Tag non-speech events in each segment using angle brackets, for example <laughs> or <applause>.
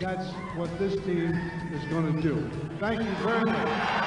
that's what this team is going to do. Thank you very much.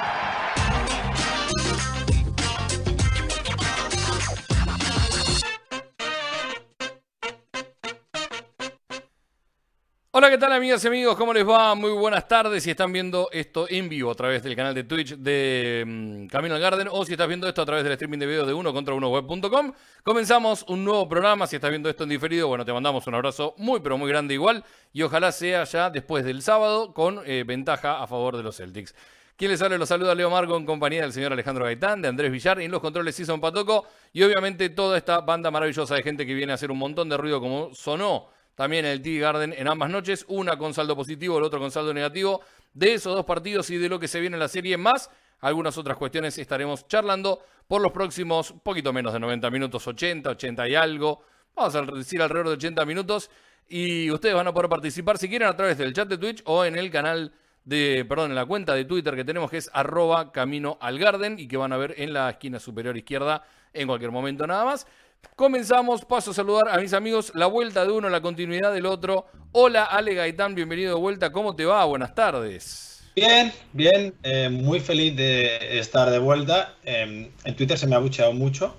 Hola, ¿qué tal amigas y amigos? ¿Cómo les va? Muy buenas tardes. Si están viendo esto en vivo a través del canal de Twitch de mm, Camino al Garden o si estás viendo esto a través del streaming de video de uno contra uno web.com, comenzamos un nuevo programa. Si estás viendo esto en diferido, bueno, te mandamos un abrazo muy, pero muy grande igual y ojalá sea ya después del sábado con eh, ventaja a favor de los Celtics. Quien les habla los saluda Leo Margo en compañía del señor Alejandro Gaitán, de Andrés Villar, y en los controles Season Patoco y obviamente toda esta banda maravillosa de gente que viene a hacer un montón de ruido como sonó también en el TD Garden en ambas noches, una con saldo positivo, el otro con saldo negativo, de esos dos partidos y de lo que se viene en la serie, más algunas otras cuestiones estaremos charlando por los próximos poquito menos de 90 minutos, 80, 80 y algo, vamos a decir alrededor de 80 minutos, y ustedes van a poder participar si quieren a través del chat de Twitch o en el canal de, perdón, en la cuenta de Twitter que tenemos que es arroba camino al garden y que van a ver en la esquina superior izquierda en cualquier momento nada más. Comenzamos, paso a saludar a mis amigos, la vuelta de uno, la continuidad del otro. Hola Ale Gaitán, bienvenido de vuelta, ¿cómo te va? Buenas tardes. Bien, bien, eh, muy feliz de estar de vuelta. Eh, en Twitter se me ha bucheado mucho,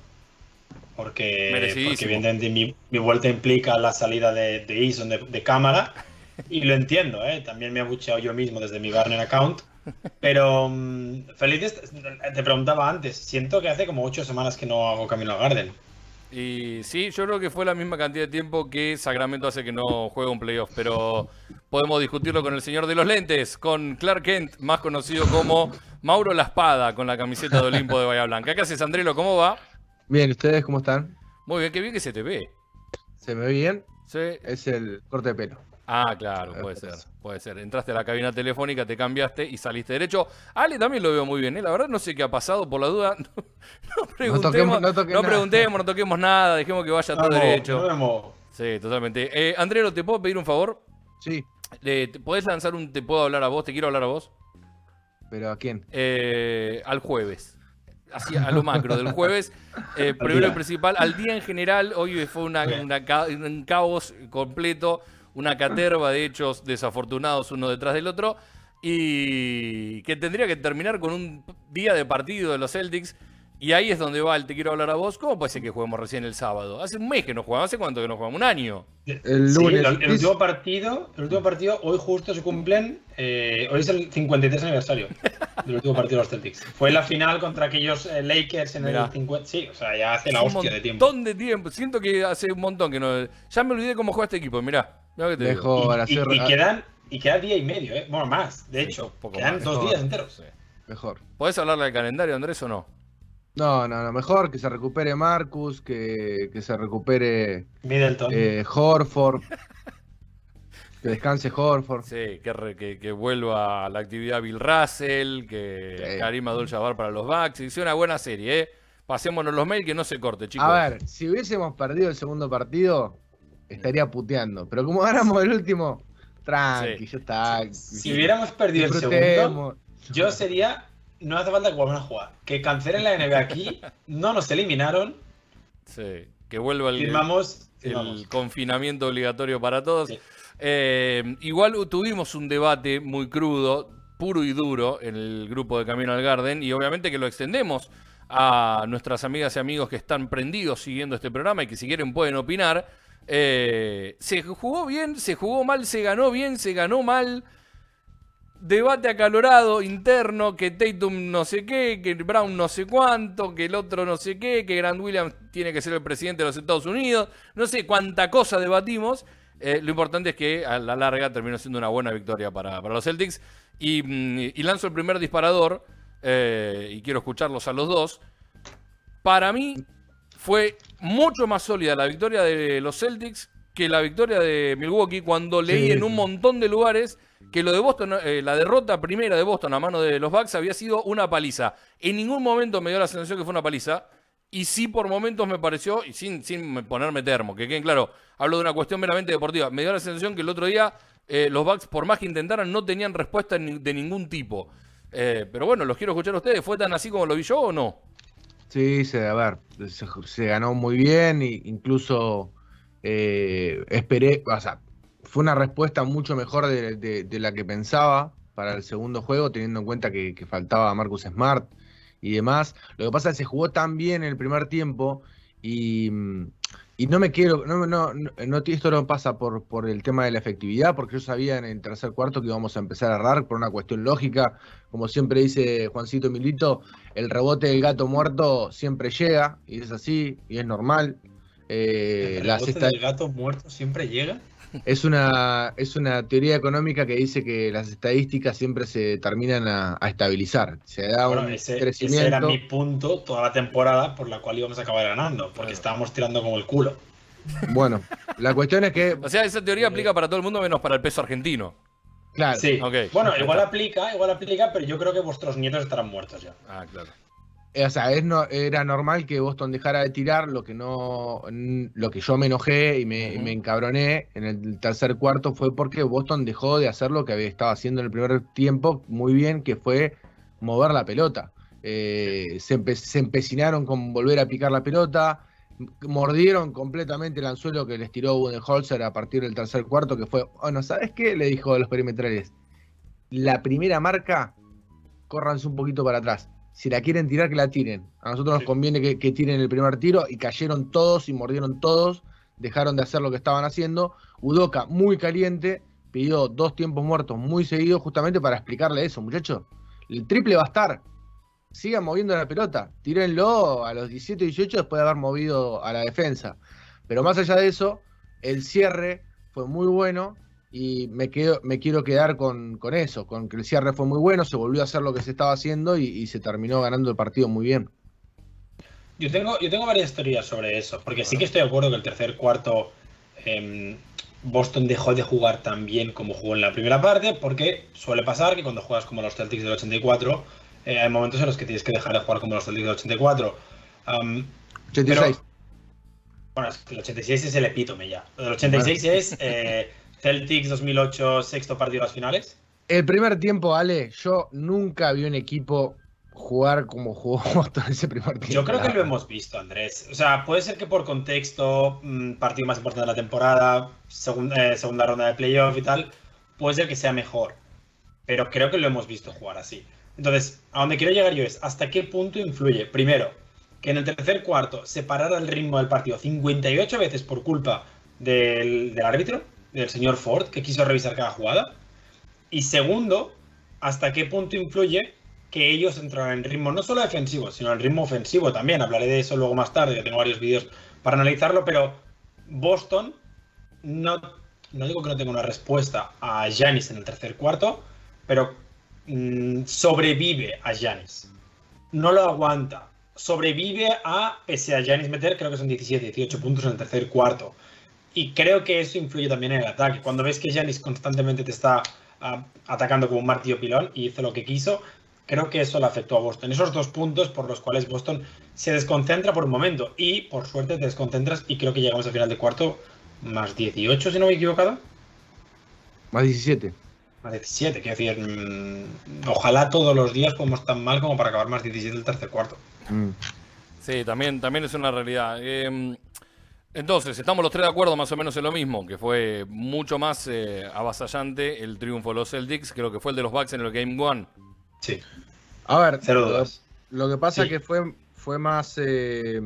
porque, porque evidentemente mi, mi vuelta implica la salida de, de Eason de, de cámara, y lo entiendo, ¿eh? también me ha bucheado yo mismo desde mi Garner account. Pero mm, feliz, de te preguntaba antes, siento que hace como ocho semanas que no hago Camino al Garden. Y sí, yo creo que fue la misma cantidad de tiempo que Sacramento hace que no juega un playoff, pero podemos discutirlo con el señor de los lentes, con Clark Kent, más conocido como Mauro La Espada, con la camiseta de Olimpo de Bahía Blanca. ¿Qué haces, Andrelo? ¿Cómo va? Bien, ¿ustedes cómo están? Muy bien, qué bien que se te ve. ¿Se me ve bien? Sí. Es el corte de pelo. Ah, claro, puede ser, puede ser. Entraste a la cabina telefónica, te cambiaste y saliste derecho. Ale también lo veo muy bien, ¿eh? La verdad no sé qué ha pasado, por la duda. <laughs> No, preguntemos, toquemos- no, no toque nada. preguntemos, no toquemos nada, dejemos que vaya todo derecho. vemos. Sí, totalmente. Eh, Andrelo, ¿te puedo pedir un favor? Sí, Eh, ¿te ¿Podés lanzar un te puedo hablar a vos? ¿Te quiero hablar a vos? pero ¿a quién? Eh, al jueves. Así, a lo macro del jueves. Eh, <laughs> primero y principal, al día en general, hoy fue una, una ca- un caos completo, una caterva de hechos desafortunados uno detrás del otro, y que tendría que terminar con un día de partido de los Celtics. Y ahí es donde va el te quiero hablar a vos. ¿Cómo puede ser que juguemos recién el sábado? Hace un mes que no jugamos, ¿hace cuánto que no jugamos? Un año. El Sí, lunes. el, el último partido, el último partido, hoy justo se cumplen, eh, hoy es el 53 aniversario del último partido de los Celtics. Fue la final contra aquellos eh, Lakers en Mirá. el 50. Sí, o sea, ya hace la un hostia de tiempo. montón de tiempo. Siento que hace un montón que no. Ya me olvidé cómo juega este equipo. Mirá, mirá que te. Dejo Y, y- hacer. y quedan, y queda día y medio, ¿eh? Bueno, más, de Sí, hecho. poco quedan más. dos Mejor. días enteros. Sí. Mejor. ¿Podés hablarle al calendario, Andrés, o no? No, no, no. Mejor que se recupere Marcus, que, que se recupere Middleton. eh, Horford. que descanse Horford. Sí, que, re- que, que vuelva a la actividad Bill Russell, que Sí. Karim Abdul-Jabbar para los Bucks. Hice una buena serie, ¿eh? Pasémonos los mails que no se corte, chicos. A ver, si hubiésemos perdido el segundo partido, estaría puteando. Pero como ganamos el último, tranqui, Sí. ya está. si hubiéramos perdido el segundo, yo sería. No hace falta que vuelvan a jugar. Que cancelen la NBA aquí, no nos eliminaron, Sí, que vuelva el, firmamos. el firmamos. confinamiento obligatorio para todos. Sí. Eh, igual tuvimos un debate muy crudo, puro y duro, en el grupo de Camino al Garden, y obviamente que lo extendemos a nuestras amigas y amigos que están prendidos siguiendo este programa y que si quieren pueden opinar. Eh, se jugó bien, se jugó mal, se ganó bien, se ganó mal. Debate acalorado interno, que Tatum no sé qué, que Brown no sé cuánto, que el otro no sé qué, que Grant Williams tiene que ser el presidente de los Estados Unidos. No sé cuánta cosa debatimos. Eh, lo importante es que a la larga terminó siendo una buena victoria para, para los Celtics. Y, mm, lanzo el primer disparador, eh, y quiero escucharlos a los dos. Para mí fue mucho más sólida la victoria de los Celtics que la victoria de Milwaukee cuando leí Sí. en un montón de lugares que lo de Boston, eh, la derrota primera de Boston a mano de los Bucks había sido una paliza. En ningún momento me dio la sensación que fue una paliza. Y sí, por momentos me pareció, y sin, sin ponerme termo, que queden claro, hablo de una cuestión meramente deportiva. Me dio la sensación que el otro día eh, los Bucks, por más que intentaran, no tenían respuesta de ningún tipo. Eh, pero bueno, los quiero escuchar a ustedes. ¿Fue tan así como lo vi yo o no? Sí, se, a ver, se, ganó muy bien, e incluso eh, esperé, o sea, fue una respuesta mucho mejor de, la que pensaba para el segundo juego, teniendo en cuenta que, que faltaba Marcus Smart y demás. Lo que pasa es que se jugó tan bien en el primer tiempo y, no me quiero, no, no, no, esto no pasa por, por el tema de la efectividad, porque yo sabía en el tercer cuarto que íbamos a empezar a errar por una cuestión lógica. Como siempre dice Juancito Milito, el rebote del gato muerto siempre llega, y es así, y es normal. Eh, ¿El rebote del gato muerto siempre llega? Es una, es una teoría económica que dice que las estadísticas siempre se terminan a, estabilizar. Se da un ese, crecimiento. Ese era mi punto toda la temporada por la cual íbamos a acabar ganando, porque estábamos tirando como el culo. Bueno, la cuestión es que. O sea, esa teoría aplica para todo el mundo menos para el peso argentino. Claro. Sí. Bueno, igual aplica, igual aplica, pero yo creo que vuestros nietos estarán muertos ya. Ah, claro. Eh, o sea, era normal que Boston dejara de tirar, lo que no, lo que yo me enojé y me, encabroné en el tercer cuarto fue porque Boston dejó de hacer lo que había estado haciendo en el primer tiempo muy bien, que fue mover la pelota. Eh, se, empecinaron con volver a picar la pelota, mordieron completamente el anzuelo que les tiró Budenholzer a partir del tercer cuarto, que fue, bueno, ¿sabes qué? Le dijo a los perimetrales, la primera marca, córranse un poquito para atrás si la quieren tirar, que la tiren. A nosotros nos conviene que, tiren el primer tiro y cayeron todos y mordieron todos, dejaron de hacer lo que estaban haciendo. Udoca, muy caliente, pidió dos tiempos muertos muy seguidos justamente para explicarle eso, muchachos. El triple va a estar. Sigan moviendo la pelota. Tírenlo a los 17 18 después de haber movido a la defensa. Pero más allá de eso, el cierre fue muy bueno y me, quedo, me quiero quedar con, eso, con que el cierre fue muy bueno, se volvió a hacer lo que se estaba haciendo y, se terminó ganando el partido muy bien. Yo tengo, yo tengo varias teorías sobre eso, porque sí que estoy de acuerdo que el tercer cuarto em, Boston dejó de jugar tan bien como jugó en la primera parte, porque suele pasar que cuando juegas como los Celtics del 84, eh, hay momentos en los que tienes que dejar de jugar como los Celtics del 84. 86. bueno, el 86 es el epítome ya. El 86 es... <laughs> Eh, Celtics 2008, sexto partido de las finales. El primer tiempo, Ale, yo nunca vi un equipo jugar como jugó <laughs> todo ese primer tiempo. Yo creo que lo hemos visto, Andrés. O sea, puede ser que por contexto, mm, partido más importante de la temporada, segunda, eh, segunda ronda de playoff y tal, puede ser que sea mejor. Pero creo que lo hemos visto jugar así. Entonces, a donde quiero llegar yo es, ¿hasta qué punto influye? Primero, que en el tercer cuarto se parara el ritmo del partido 58 veces por culpa del, del árbitro del señor Ford, que quiso revisar cada jugada. Y segundo, hasta qué punto influye que ellos entraran en ritmo no solo defensivo, sino en ritmo ofensivo también. Hablaré de eso luego más tarde, que tengo varios vídeos para analizarlo, pero Boston no, no digo que no tenga una respuesta a Janis en el tercer cuarto, pero mm, sobrevive a Janis. No lo aguanta. Sobrevive a, pese a Janis meter, creo que son 17, 18 puntos en el tercer cuarto. Y creo que eso influye también en el ataque. Cuando ves que Janis constantemente te está ah, atacando como un martillo pilón y hizo lo que quiso, creo que eso le afectó a Boston. Esos dos puntos por los cuales Boston se desconcentra por un momento y por suerte te desconcentras y creo que llegamos al final de cuarto más 18, si no me he equivocado. Más 17. Más 17, quiero decir, mm, ojalá todos los días podamos tan mal como para acabar más 17 el tercer cuarto. Mm. Sí, también, también es una realidad. Eh, entonces, estamos los tres de acuerdo más o menos en lo mismo, que fue mucho más eh, avasallante el triunfo de los Celtics que lo que fue el de los Bucks en el Game One. Sí. A ver, lo, que pasa es que fue, fue más... Eh,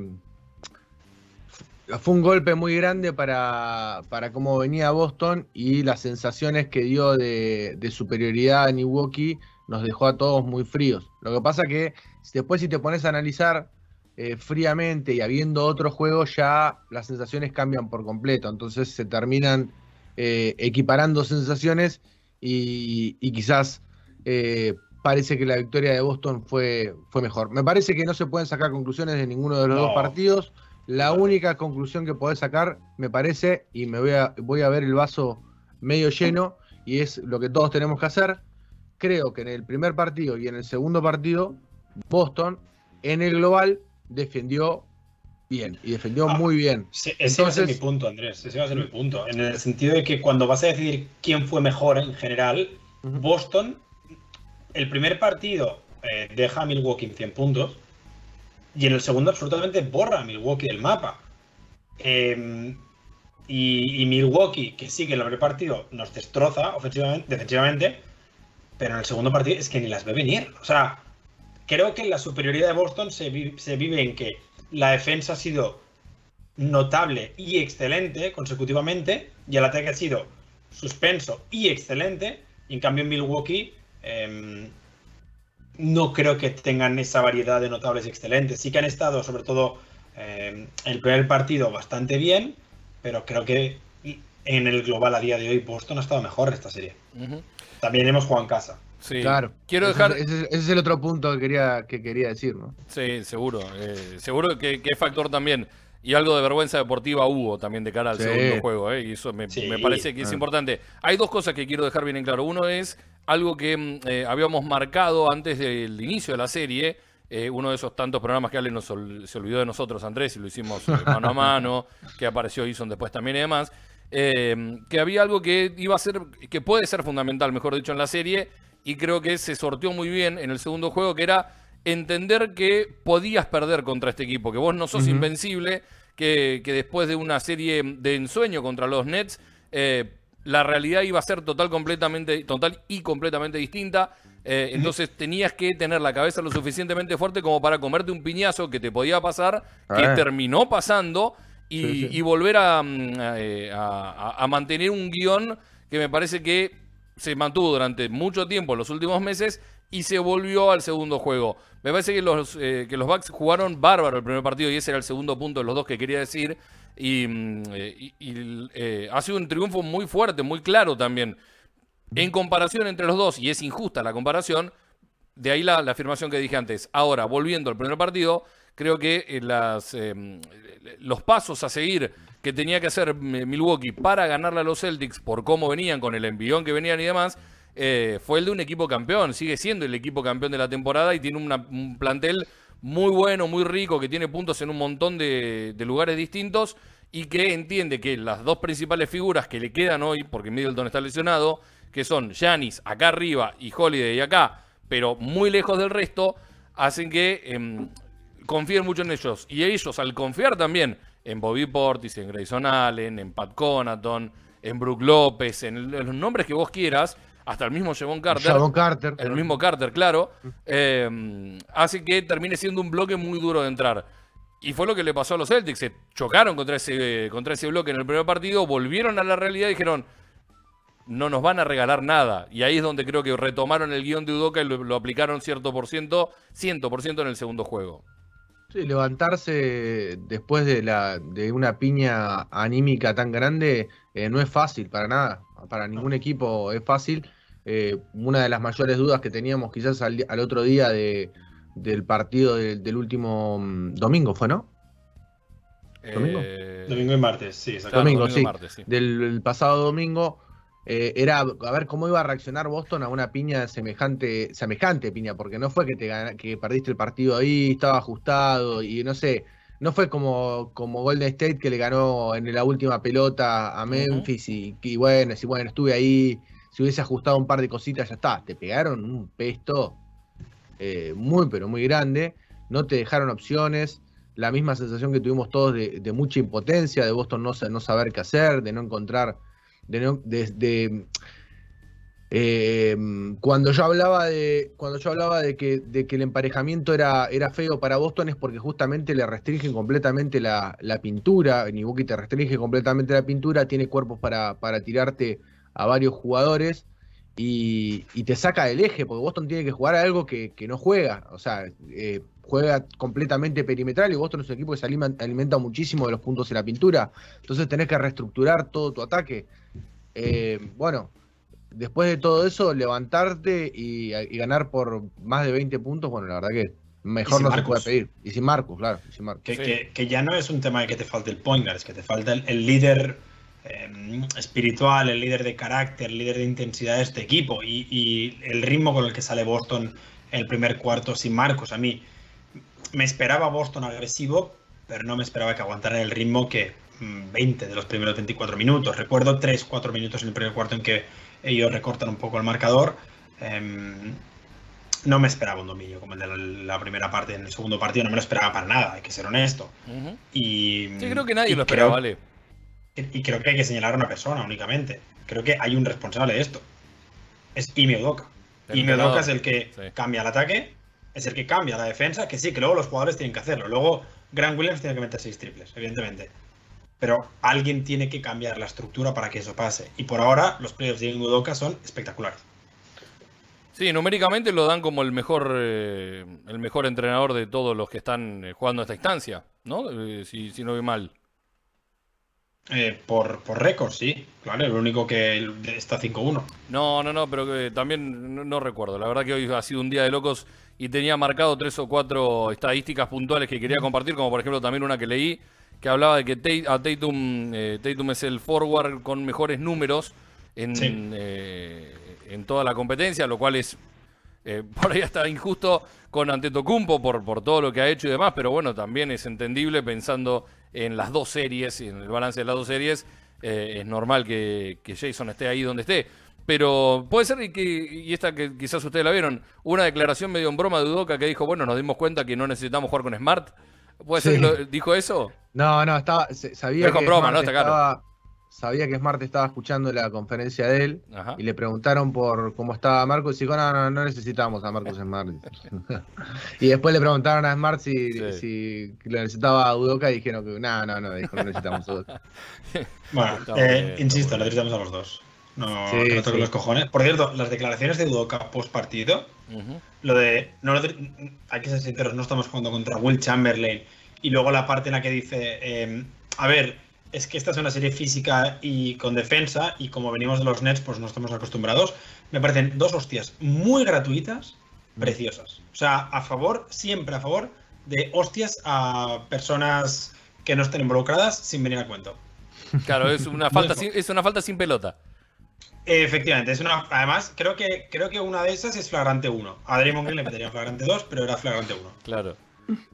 fue un golpe muy grande para, para cómo venía Boston y las sensaciones que dio de, de, superioridad a Milwaukee nos dejó a todos muy fríos. Lo que pasa que después si te pones a analizar eh, fríamente y habiendo otro juego, ya las sensaciones cambian por completo. Entonces se terminan eh, equiparando sensaciones y, quizás eh, parece que la victoria de Boston fue, fue mejor. Me parece que no se pueden sacar conclusiones de ninguno de los dos partidos. La única conclusión que podés sacar, me parece, y me voy a, voy a ver el vaso medio lleno, y es lo que todos tenemos que hacer. Creo que en el primer partido y en el segundo partido, Boston en el global defendió bien y defendió Ah, muy bien. Ese va a ser mi Entonces- punto, Andrés. Ese va a ser mi punto. En el sentido de que cuando vas a decidir quién fue mejor en general. Boston, el primer partido eh, deja a Milwaukee en 100 puntos y en el segundo absolutamente borra a Milwaukee del mapa. Eh, y, y Milwaukee, que sí que en el primer partido nos destroza ofensivamente, defensivamente, pero en el segundo partido es que ni las ve venir. O sea, creo que la superioridad de Boston se, vi- se vive en que la defensa ha sido notable y excelente consecutivamente y el ataque ha sido suspenso y excelente. Y en cambio en Milwaukee em, no creo que tengan esa variedad de notables y excelentes. Sí que han estado, sobre todo em, el primer partido, bastante bien, pero creo que en el global a día de hoy Boston ha estado mejor en esta serie. También hemos jugado en casa. Sí. Claro. Quiero Ese- dejar. Ese, ese es el otro punto que quería, que quería decir, ¿no? Sí, seguro. eh, seguro que, que es factor también. Y algo de vergüenza deportiva hubo también de cara al Sí. segundo juego, ¿eh? Y eso me, Sí. me parece que es Ah. importante. Hay dos cosas que quiero dejar bien en claro. Uno es algo que mm, eh, habíamos marcado antes del inicio de la serie. eh, uno de esos tantos programas que Ale nos ol- se olvidó de nosotros, Andrés, y lo hicimos eh, <laughs> mano a mano, que apareció Ison después también y demás. eh, que había algo que iba a ser, que puede ser fundamental, mejor dicho, en la serie, y creo que se sorteó muy bien en el segundo juego, que era entender que podías perder contra este equipo, que vos no sos invencible, que, que después de una serie de ensueño contra los Nets, eh, la realidad iba a ser total, completamente, total y completamente distinta. Eh, entonces tenías que tener la cabeza lo suficientemente fuerte como para comerte un piñazo que te podía pasar, que terminó pasando, y, Sí, sí. y volver a, mm, a, eh, a- a mantener un guion que me parece que se mantuvo durante mucho tiempo en los últimos meses y se volvió al segundo juego. Me parece que los, eh, que los Bucks jugaron bárbaro el primer partido y ese era el segundo punto de los dos que quería decir. Y, mm, eh, eh, ha sido un triunfo muy fuerte, muy claro también. En comparación entre los dos, y es injusta la comparación, de ahí la, afirmación que dije antes. Ahora, volviendo al primer partido, creo que eh, los pasos a seguir que tenía que hacer Milwaukee para ganarle a los Celtics por cómo venían, con el envión que venían y demás, eh, fue el de un equipo campeón. Sigue siendo el equipo campeón de la temporada y tiene un plantel muy bueno, muy rico, que tiene puntos en un montón de, de lugares distintos y que entiende que las dos principales figuras que le quedan hoy, porque Middleton está lesionado, que son Giannis acá arriba y Holiday acá, pero muy lejos del resto, hacen que em, confíen mucho en ellos. Y ellos, al confiar también en Bobby Portis, en Grayson Allen, en Pat Conaton, en Brook López, en, el- en los nombres que vos quieras, hasta el mismo Javon Carter. Carter. El mismo Carter, claro. eh, hace que termine siendo un bloque muy duro de entrar. Y fue lo que le pasó a los Celtics. Se chocaron contra ese, contra ese bloque en el primer partido, volvieron a la realidad y dijeron, no nos van a regalar nada. Y ahí es donde creo que retomaron el guion de Udoca y lo, lo aplicaron cierto por ciento, ciento por ciento en el segundo juego. Sí, levantarse después de, la, de una piña anímica tan grande eh, no es fácil para nada. Para ningún equipo es fácil. Eh, una de las mayores dudas que teníamos quizás al, otro día de, del partido del, del último mm, domingo, ¿fue, no? ¿Domingo? Eh, Domingo y martes, sí, domingo, y sí. martes, sí. Del el pasado domingo. Eh, era a ver cómo iba a reaccionar Boston a una piña semejante, semejante piña, porque no fue que te gana- que perdiste el partido ahí, estaba ajustado y no sé, no fue como, como Golden State que le ganó en la última pelota a Memphis y, y bueno, si bueno, estuve ahí, si hubiese ajustado un par de cositas, ya está, te pegaron un pesto eh, muy pero muy grande, no te dejaron opciones, la misma sensación que tuvimos todos de, de mucha impotencia, de Boston no saber qué hacer, de no encontrar, de eh, cuando yo hablaba de cuando yo hablaba de que, el emparejamiento era, era feo para Boston es porque justamente le restringen completamente la, la pintura, Milwaukee te restringe completamente la pintura, tiene cuerpos para, tirarte a varios jugadores y, te saca del eje, porque Boston tiene que jugar a algo que, que no juega, o sea, eh, juega completamente perimetral y Boston es un equipo que se alimenta, alimenta muchísimo de los puntos en la pintura, entonces tenés que reestructurar todo tu ataque. Eh, bueno, después de todo eso, levantarte y, y ganar por más de 20 puntos, bueno, la verdad que mejor no se Marcus. puede pedir. Y sin Marcus, claro, y sin Marcus. Que, Sí. que- que ya no es un tema de que te falte el point guard, es que te falta el, el líder em, espiritual, el líder de carácter, el líder de intensidad de este equipo y, y, el ritmo con el que sale Boston el primer cuarto sin Marcos. A mí me esperaba Boston agresivo, pero no me esperaba que aguantara el ritmo que 20 mm, de los primeros 24 minutos. Recuerdo 3-4 minutos en el primer cuarto en que ellos recortan un poco el marcador. Em, no me esperaba un dominio como el de la, primera parte. En el segundo partido no me lo esperaba para nada, hay que ser honesto. y, sí, creo que nadie lo esperaba, vale. Y creo que hay que señalar a una persona únicamente. Creo que hay un responsable de esto. Es Ime Udoka. Ime Udoka es el que cambia el ataque, es el que cambia la defensa, que sí, que luego los jugadores tienen que hacerlo. Luego Grant Williams tiene que meter seis triples, evidentemente. Pero alguien tiene que cambiar la estructura para que eso pase. Y por ahora los playoffs de Udoka son espectaculares. Sí, numéricamente lo dan como el mejor, eh, el mejor entrenador de todos los que están eh, jugando esta instancia, ¿no? Eh, si, si, no ve mal. por por récord, sí. Claro, el único que está 5-1. No, no, no, pero que también no, recuerdo. La verdad que hoy ha sido un día de locos y tenía marcado tres o cuatro estadísticas puntuales que quería compartir, como por ejemplo también una que leí que hablaba de que Tatum, Tatum es el forward con mejores números en, en toda la competencia, lo cual es eh, <laughs> por ahí hasta injusto con Antetokounmpo por, por todo lo que ha hecho y demás, pero bueno, también es entendible pensando en las dos series, y en el balance de las dos series, eh, es normal que, Jason esté ahí donde esté. Pero puede ser que, y esta que quizás ustedes la vieron, una declaración medio en broma de Udoca que dijo, bueno, nos dimos cuenta que no necesitamos jugar con Smart. ¿Puede ser que dijo eso? No, no, estaba, sabía que broma, ¿no? Está claro sabía que Smart estaba escuchando la conferencia de él y le preguntaron por cómo estaba Marcos y dijo, no, no, no necesitamos a Marcos Smart. <laughs> y después le preguntaron a Smart si, si le necesitaba a Udoca y dijeron que no, no, no, dijo, no necesitamos a Udoca. <laughs> bueno, eh, insisto, le necesitamos a los dos. No, sí, no toque los cojones. Por cierto, las declaraciones de Udoca post partido, lo de, no, hay que ser sinceros, no estamos jugando contra Will Chamberlain y luego la parte en la que dice, eh, a ver, es que esta es una serie física y con defensa, y como venimos de los Nets, pues no estamos acostumbrados. Me parecen dos hostias muy gratuitas, mm. preciosas. O sea, a favor, siempre a favor de hostias a personas que no estén involucradas sin venir a cuento. Claro, es una <laughs> falta, sin, es una falta sin pelota. Efectivamente, es una. Además, creo que, creo que una de esas es flagrante 1. A Draymond Green le metería flagrante 2, pero era flagrante 1. Claro.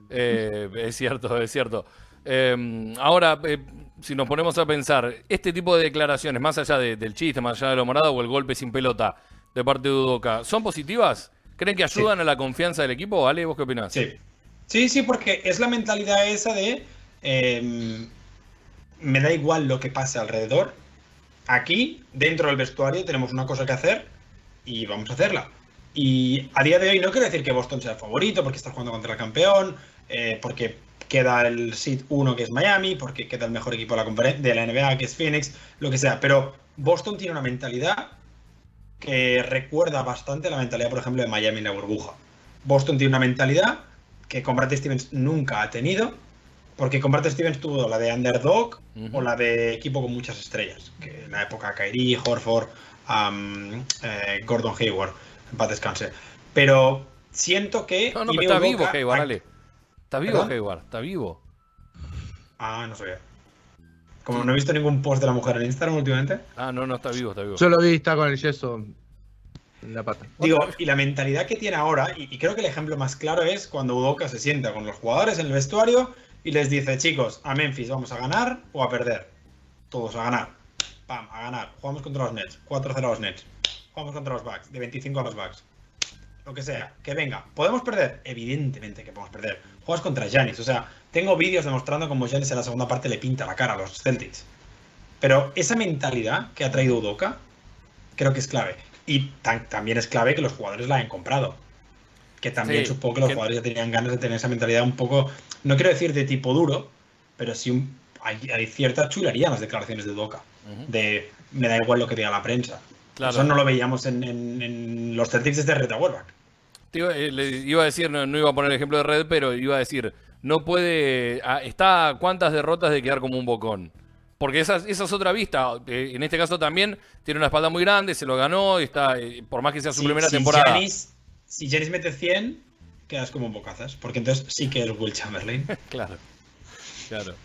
Eh, es cierto, es cierto. Eh, ahora, eh, si nos ponemos a pensar, este tipo de declaraciones, más allá del chiste, más allá de lo morado o el golpe sin pelota de parte de Udoca, ¿son positivas? ¿Creen que ayudan a la confianza del equipo? Ale, ¿vos qué opinás? Sí. Sí, sí, porque es la mentalidad esa de em, me da igual lo que pase alrededor. Aquí, dentro del vestuario, tenemos una cosa que hacer y vamos a hacerla. Y a día de hoy no quiero decir que Boston sea el favorito porque está jugando contra el campeón, eh, porque queda el seed 1 que es Miami, porque queda el mejor equipo de la, de la NBA que es Phoenix, lo que sea. Pero Boston tiene una mentalidad que recuerda bastante la mentalidad, por ejemplo, de Miami en la burbuja. Boston tiene una mentalidad que con Brad Stevens nunca ha tenido, porque con Brad Stevens tuvo la de underdog o la de equipo con muchas estrellas, que en la época Kyrie, Horford, eh, Gordon Hayward, en paz descanse. Pero siento que... No, no, está vivo Hayward, ¿Está vivo Hayward? ¿Está vivo? Ah, no sabía. Como no he visto ningún post de la mujer en Instagram últimamente. Ah, no, no, está vivo, está vivo. Yo lo vi, está con el yeso en la pata. Digo, y la mentalidad que tiene ahora, y, creo que el ejemplo más claro es cuando Udoka se sienta con los jugadores en el vestuario y les dice, chicos, a Memphis vamos a ganar o a perder. Todos a ganar. Pam, a ganar. Jugamos contra los Nets. 4-0 a los Nets. Jugamos contra los Bucks. De 25 a los Bucks. Lo que sea. Que venga. ¿Podemos perder? Evidentemente que podemos perder juegas contra Janis. O sea, tengo vídeos demostrando cómo Janis en la segunda parte le pinta la cara a los Celtics. Pero esa mentalidad que ha traído Udoka, creo que es clave. Y también es clave que los jugadores la hayan comprado. Que también supongo que los jugadores ya tenían ganas de tener esa mentalidad un poco, no quiero decir de tipo duro, pero sí hay, cierta chulería en las declaraciones de Udoka. De me da igual lo que diga la prensa. Eso no lo veíamos en, los Celtics desde Reta eh, iba a decir, no, iba a poner el ejemplo de Red, pero iba a decir, no puede, ah, está a cuántas derrotas de quedar como un bocón. Porque esa, esa es otra vista. Eh, en este caso también tiene una espalda muy grande, se lo ganó, está, eh, por más que sea su primera temporada. si Janis mete 100, quedas como un bocazas. Porque entonces sí que es Will Chamberlain. <laughs> claro, claro.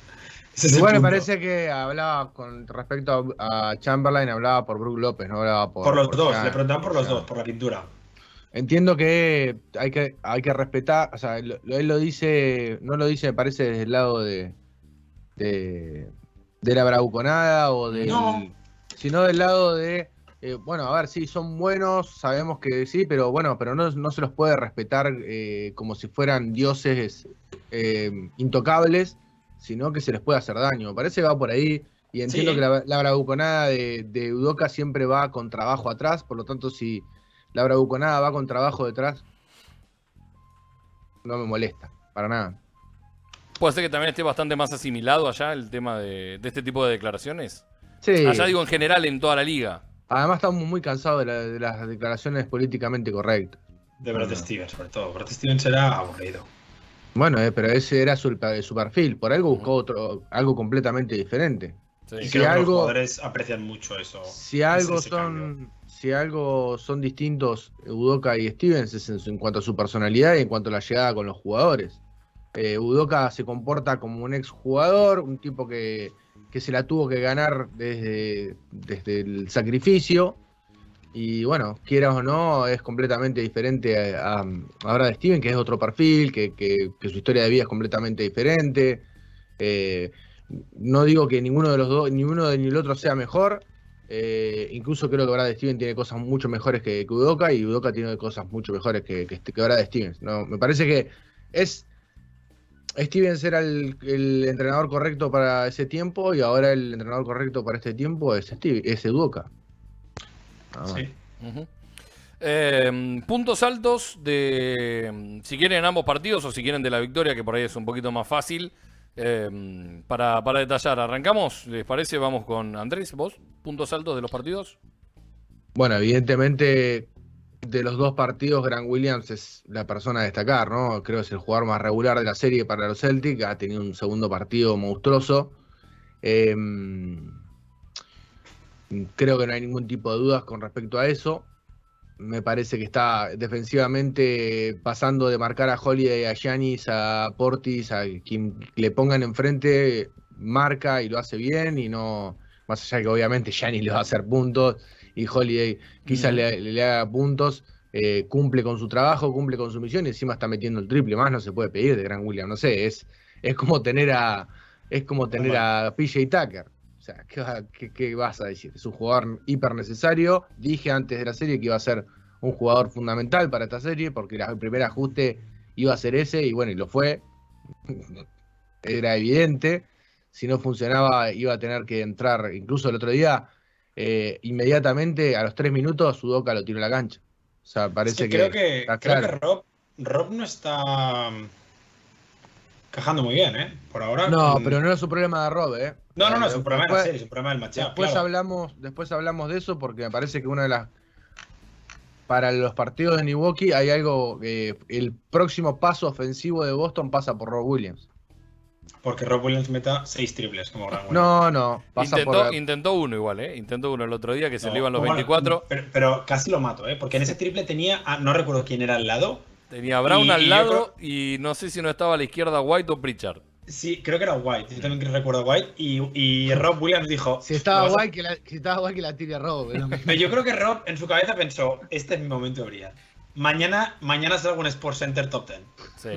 Ese es el Igual me parece que hablaba con respecto a, a Chamberlain, hablaba por Brook López, no hablaba por. Por los por dos, le preguntaban por o los sea, dos, por la pintura. Entiendo que hay que, hay que respetar, o sea, lo- él lo dice, no lo dice, me parece, desde el lado de, de, de la bravuconada o del, No. sino del lado de, eh, bueno, a ver, sí, son buenos, sabemos que sí, pero bueno, pero no, no se los puede respetar eh, como si fueran dioses eh, intocables, sino que se les puede hacer daño. Parece que va por ahí. Y entiendo Sí. que la, la bravuconada de, de siempre va con trabajo atrás, por lo tanto, si la bravuconada va con trabajo detrás, no me molesta, para nada. Puede ser que también esté bastante más asimilado allá el tema de, de este tipo de declaraciones. Sí, Allá digo en general en toda la liga. además estamos muy cansados de, la- de las declaraciones políticamente correctas. De Brad Stevens, sobre todo. Brad Stevens era aburrido. Bueno, eh, pero ese era su, su perfil, por algo buscó otro, algo completamente diferente. Sí. Si creo que los algo- jugadores aprecian mucho eso. Si algo ese son, si algo son distintos Udoka y Stevens es en, en cuanto a su personalidad y en cuanto a la llegada con los jugadores. Eh, Udoka se comporta como un exjugador, un tipo que, que se la tuvo que ganar desde, desde el sacrificio. Y bueno, quieras o no, es completamente diferente a, a, a Brad Steven, que es otro perfil, que, que- su historia de vida es completamente diferente. Eh, no digo que ninguno de los dos, ni uno ni el otro sea mejor. eh, incluso creo que Brad Stevens tiene cosas mucho mejores que, que Udoka y Udoka tiene cosas mucho mejores que, que, que Brad Stevens. No, me parece que es Stevens era el, el entrenador correcto para ese tiempo y ahora el entrenador correcto para este tiempo es, Steve, es Udoka. Nada más. Sí. Ujú. Eh, puntos altos de, mm, si quieren en ambos partidos o si quieren de la victoria, que por ahí es un poquito más fácil, eh, para, para detallar. ¿Arrancamos? ¿Les parece? Vamos con Andrés, vos. ¿Puntos altos de los partidos? Bueno, evidentemente de los dos partidos, Grant Williams es la persona a destacar, ¿no? Creo que es el jugador más regular de la serie para los Celtics, ha tenido un segundo partido monstruoso. Eh, creo que no hay ningún tipo de dudas con respecto a eso. Me parece que está defensivamente pasando de marcar a Holiday, a Giannis, a Portis, a quien le pongan enfrente, marca y lo hace bien y no, más allá de que obviamente Giannis le va a hacer puntos y Holiday quizás le, le haga puntos, eh, cumple con su trabajo, cumple con su misión y encima está metiendo el triple, más no se puede pedir de Gran William, no sé, es, es como tener a es como tener a PJ Tucker. O sea, ¿qué, va- qué- qué vas a decir? Es un jugador hiper necesario. Dije antes de la serie que iba a ser un jugador fundamental para esta serie porque el primer ajuste iba a ser ese y bueno, y lo fue. Era evidente. Si no funcionaba, iba a tener que entrar. Incluso el otro día, eh, inmediatamente a los tres minutos, Sudoka lo tiró a la cancha. O sea, parece que creo que, está creo que Rob, Rob no está cajando muy bien, ¿eh? Por ahora. No, pero no es un problema de Rob, ¿eh? No, no, no, Eh, es un problema de la después- serie, es un problema del matchup. Después claro. hablamos, después hablamos de eso porque me parece que una de las para los partidos de Milwaukee hay algo que el próximo paso ofensivo de Boston pasa por Rob Williams. Porque Rob Williams meta seis triples como Williams. No, no, pasa Intentó, por intentó uno igual, ¿eh? Intentó uno el otro día que se No, le iban los bueno, 24. Pero, pero casi lo mato, ¿eh? Porque en ese triple tenía. ah, no recuerdo quién era al lado. Tenía a Brown Y- al lado y no sé si no estaba a la izquierda White o Pritchard. Sí, creo que era White. Yo también recuerdo a White. Y, y Rob Williams dijo. si estaba guay que la, si estaba guay que la tire Rob, pero- <laughs> yo creo que Rob en su cabeza pensó: Este es mi momento de brillar. Mañana, mañana salgo en Sports Center Top 10. Sí,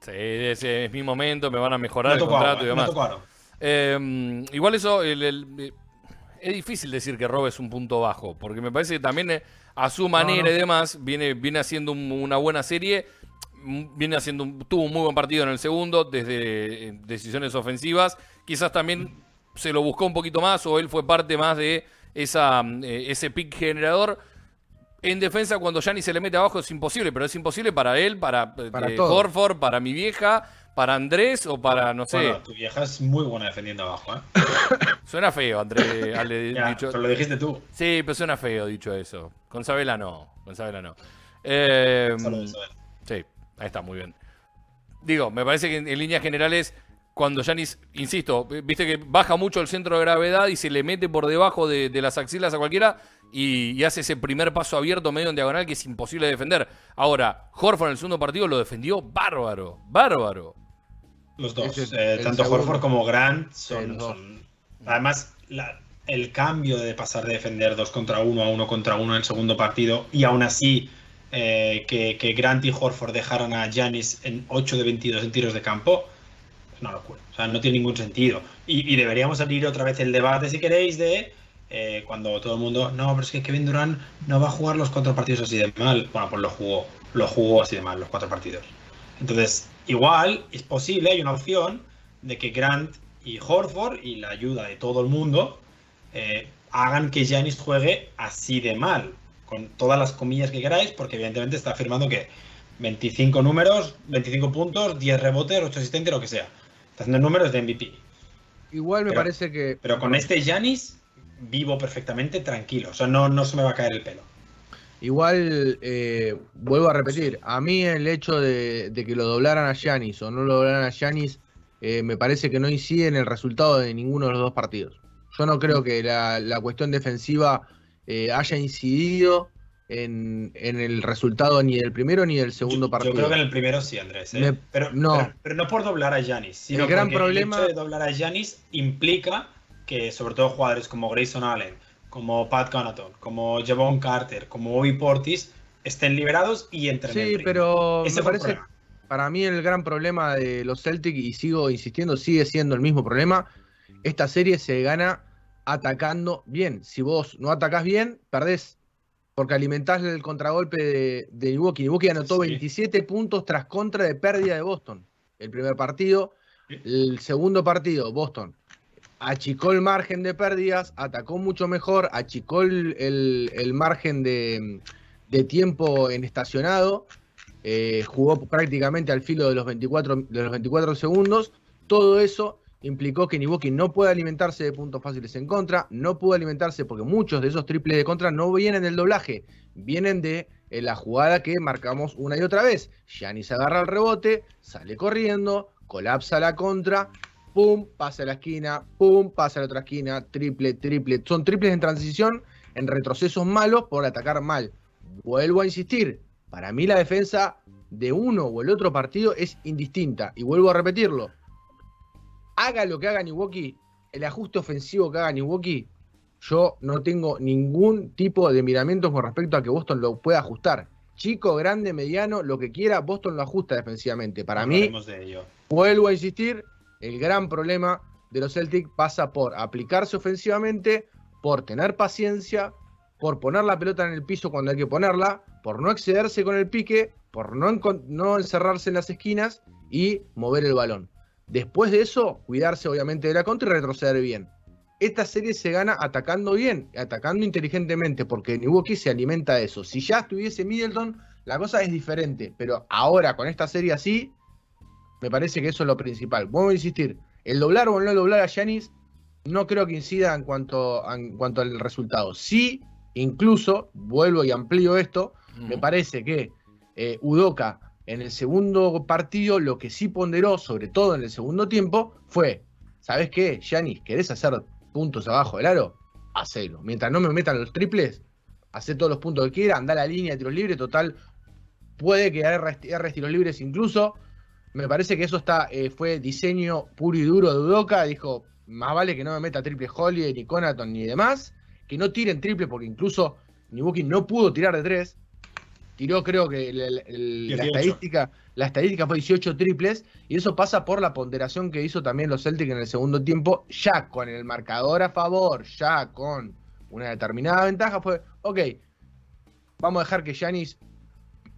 sí, ese es mi momento, me van a mejorar No el contrato y demás. No. Eh, igual eso, el- el- es difícil decir que Rob es un punto bajo, porque me parece que también eh, a su manera no. y demás viene, viene haciendo un- una buena serie, viene haciendo un- tuvo un muy buen partido en el segundo, desde eh, decisiones ofensivas, quizás también se lo buscó un poquito más o él fue parte más de esa, eh, ese pick generador. En defensa, cuando Gianni se le mete abajo es imposible, pero es imposible para él, para, Para eh. Horford, para mi vieja, para Andrés o para, no sé. Bueno, tu vieja es muy buena defendiendo abajo, ¿eh? <coughs> Suena feo, André, Ale, <laughs> Ya, dicho. pero lo dijiste tú. Sí, pero suena feo dicho eso. Con Sabela no, con Sabela no. Eh, sí, ahí está, muy bien. Digo, me parece que en, en líneas generales, cuando Yanis, insisto, viste que baja mucho el centro de gravedad y se le mete por debajo de, de las axilas a cualquiera y, y hace ese primer paso abierto medio en diagonal que es imposible de defender. Ahora, Horford en el segundo partido lo defendió bárbaro, bárbaro. Los dos. Eh, el tanto. Horford como Grant son. Además, la- el cambio de pasar de defender dos contra uno a uno contra uno en el segundo partido y aún así eh, que, que Grant y Horford dejaran a Giannis en 8 de 22 en tiros de campo es una locura. O sea, no tiene ningún sentido. Y, y deberíamos abrir otra vez el debate, si queréis, de eh, cuando todo el mundo. No, pero es que Kevin Durant no va a jugar los cuatro partidos así de mal. Bueno, pues lo jugó. Lo jugó así de mal, los cuatro partidos. Entonces, igual es posible, hay una opción de que Grant y Horford y la ayuda de todo el mundo eh, hagan que Giannis juegue así de mal, con todas las comillas que queráis, porque evidentemente está afirmando que 25 números, 25 puntos, 10 rebotes, 8 asistentes, lo que sea. Está haciendo números de MVP. Igual me Pero- parece que. Pero con este Giannis vivo perfectamente tranquilo, o sea, no, no se me va a caer el pelo. Igual, eh, vuelvo a repetir, a mí el hecho de, de que lo doblaran a Giannis o no lo doblaran a Giannis, eh, me parece que no incide en el resultado de ninguno de los dos partidos. Yo no creo que la, la cuestión defensiva eh, haya incidido en, en el resultado ni del primero ni del segundo yo, partido. Yo creo que en el primero sí, Andrés. ¿eh? Me- pero, no. pero, pero no por doblar a sino El gran porque problema- el hecho de doblar a Giannis implica que sobre todo jugadores como Grayson Allen, como Pat Connaughton, como Javon Carter, como Bobby Portis estén liberados y entren en Sí, ritmo. pero Ese me parece, para mí el gran problema de los Celtics, y sigo insistiendo, sigue siendo el mismo problema. Esta serie se gana atacando bien. Si vos no atacás bien, perdés. Porque alimentás el contragolpe de, de Milwaukee. Milwaukee anotó Sí. 27 puntos tras contra de pérdida de Boston. El primer partido. El segundo partido, Boston achicó el margen de pérdidas, atacó mucho mejor, achicó el, el- margen de, de tiempo en estacionado, eh, jugó prácticamente al filo de los 24, de los 24 segundos. Todo eso implicó que Milwaukee no puede alimentarse de puntos fáciles en contra, no puede alimentarse porque muchos de esos triples de contra no vienen del doblaje, vienen de eh, la jugada que marcamos una y otra vez. Giannis agarra el rebote, sale corriendo, colapsa la contra, pum, pasa a la esquina, pum, pasa a la otra esquina, triple, triple. Son triples en transición, en retrocesos malos por atacar mal. Vuelvo a insistir, para mí la defensa de uno o el otro partido es indistinta. Y vuelvo a repetirlo. Haga lo que haga Milwaukee, el ajuste ofensivo que haga Milwaukee, yo no tengo ningún tipo de miramientos con respecto a que Boston lo pueda ajustar. Chico, grande, mediano, lo que quiera, Boston lo ajusta defensivamente. Para mí, Hablaremos de ello. vuelvo a insistir, el gran problema de los Celtics pasa por aplicarse ofensivamente, por tener paciencia, por poner la pelota en el piso cuando hay que ponerla, por no excederse con el pique, por no encerrarse en las esquinas y mover el balón. Después de eso, cuidarse obviamente de la contra y retroceder bien. Esta serie se gana atacando bien, atacando inteligentemente, porque Milwaukee se alimenta de eso. Si ya estuviese Middleton, la cosa es diferente, pero ahora con esta serie así, me parece que eso es lo principal. Vuelvo a insistir, el doblar o el no doblar a Yanis no creo que incida en cuanto, en cuanto al resultado. Sí, incluso, vuelvo y amplío esto, me parece que eh, Udoka en el segundo partido lo que sí ponderó, sobre todo en el segundo tiempo, fue, ¿sabes qué, Yanis? ¿Querés hacer puntos abajo del aro? Hacelo. Mientras no me metan los triples, hacé todos los puntos que quiera, anda a la línea de tiros libres, total, puede que erres tiros libres incluso. Me parece que eso está eh, fue diseño puro y duro de Udoka. Dijo, más vale que no me meta triple Holiday, ni Conaton, ni demás. Que no tiren triple, porque incluso Nibuki no pudo tirar de tres. Tiró, creo que el- el- el- la 18. estadística, la estadística fue 18 triples. Y eso pasa por la ponderación que hizo también los Celtics en el segundo tiempo, ya con el marcador a favor, ya con una determinada ventaja. Fue, ok, vamos a dejar que Yanis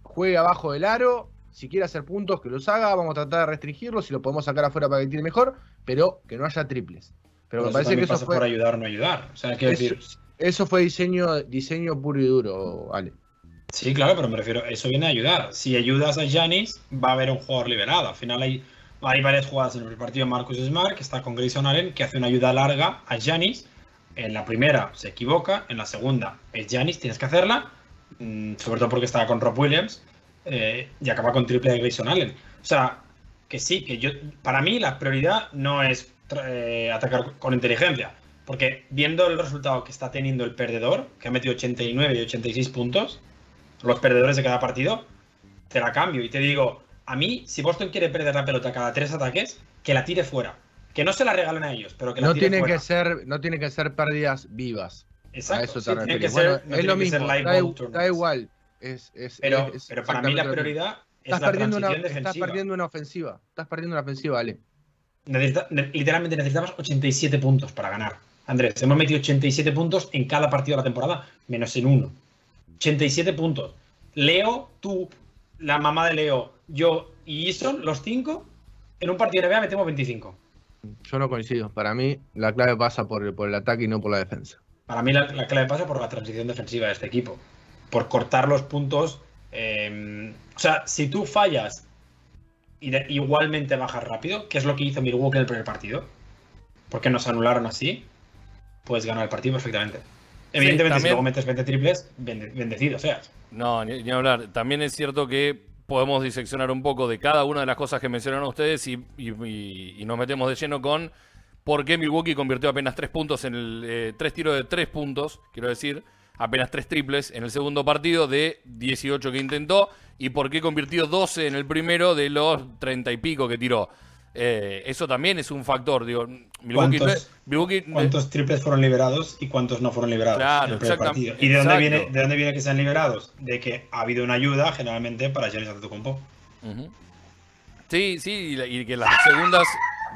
juegue abajo del aro. Si quiere hacer puntos, que los haga. Vamos a tratar de restringirlo. Si lo podemos sacar afuera para que tire mejor. Pero que no haya triples. Pero me eso parece que eso pasa por fue, ayudar o no ayudar. O sea, quiero eso, decir, eso fue diseño, diseño puro y duro, Ale. Sí, claro, pero me refiero, eso viene a ayudar. Si ayudas a Janis, va a haber un jugador liberado. Al final hay, hay varias jugadas en el partido de Marcus Smart, que está con Grayson Allen, que hace una ayuda larga a Janis. En la primera se equivoca, en la segunda es Janis, tienes que hacerla, mm, sobre todo porque estaba con Rob Williams, eh, y acaba con triple de Grayson Allen. O sea, que sí, que yo, para mí la prioridad no es eh, atacar con inteligencia, porque viendo el resultado que está teniendo el perdedor, que ha metido 89 y 86 puntos, los perdedores de cada partido, te la cambio y te digo, a mí, si Boston quiere perder la pelota cada tres ataques, que la tire fuera. Que no se la regalen a ellos, pero que la No tire tienen fuera. que ser, no tienen que ser pérdidas vivas. Exacto, a eso sí, te tiene refieres. que ser- Bueno, no es lo mismo, da, igual. Es, es- Pero, es pero para mí la prioridad es Estás la perdiendo, una, transición estás defensiva. perdiendo una ofensiva. Estás perdiendo una ofensiva, Ale. Necesita- literalmente necesitamos 87 puntos para ganar. Andrés, hemos metido 87 puntos en cada partido de la temporada, menos en uno. 87 puntos. Leo, tú, la mamá de Leo, yo y Ison, los cinco, en un partido de NBA metemos 25. Yo no coincido. Para mí, la clave pasa por el, por el ataque y no por la defensa. Para mí la, la clave pasa por la transición defensiva de este equipo. Por cortar los puntos. eh, o sea, si tú fallas y de- igualmente bajas rápido, que es lo que hizo Milwaukee en el primer partido, porque nos anularon así, puedes ganar el partido perfectamente. Evidentemente, si también- luego metes 20 triples, bende- bendecido seas. No, ni, ni hablar. También es cierto que podemos diseccionar un poco de cada una de las cosas que mencionaron ustedes y, y- y- y nos metemos de lleno con por qué Milwaukee convirtió apenas tres puntos en el. eh, tres tiros de tres puntos, quiero decir, apenas tres triples en el segundo partido de 18 que intentó y por qué convirtió 12 en el primero de los 30 y pico que tiró. Eh, eso también es un factor. Digo, Milwaukee, ¿Cuántos- es- Milwaukee no es- ¿Cuántos triples fueron liberados y cuántos no fueron liberados Claro, en el primer exactam- partido? ¿Y de dónde, viene, de dónde viene que sean liberados? De que ha habido una ayuda, generalmente, para Giannis Antetokounmpo. Ujú. Sí, sí, y, que las segundas.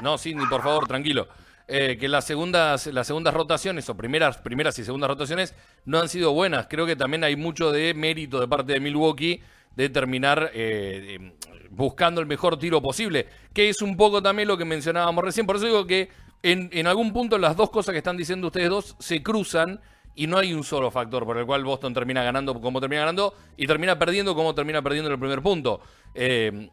No, Cindy, por favor, tranquilo. Eh, que las segundas, las segundas rotaciones, o primeras, primeras y segundas rotaciones, no han sido buenas. Creo que también hay mucho de mérito de parte de Milwaukee de terminar eh, buscando el mejor tiro posible. Que es un poco también lo que mencionábamos recién. Por eso digo que en, en algún punto las dos cosas que están diciendo ustedes dos se cruzan y no hay un solo factor por el cual Boston termina ganando como termina ganando y termina perdiendo como termina perdiendo en el primer punto. Eh,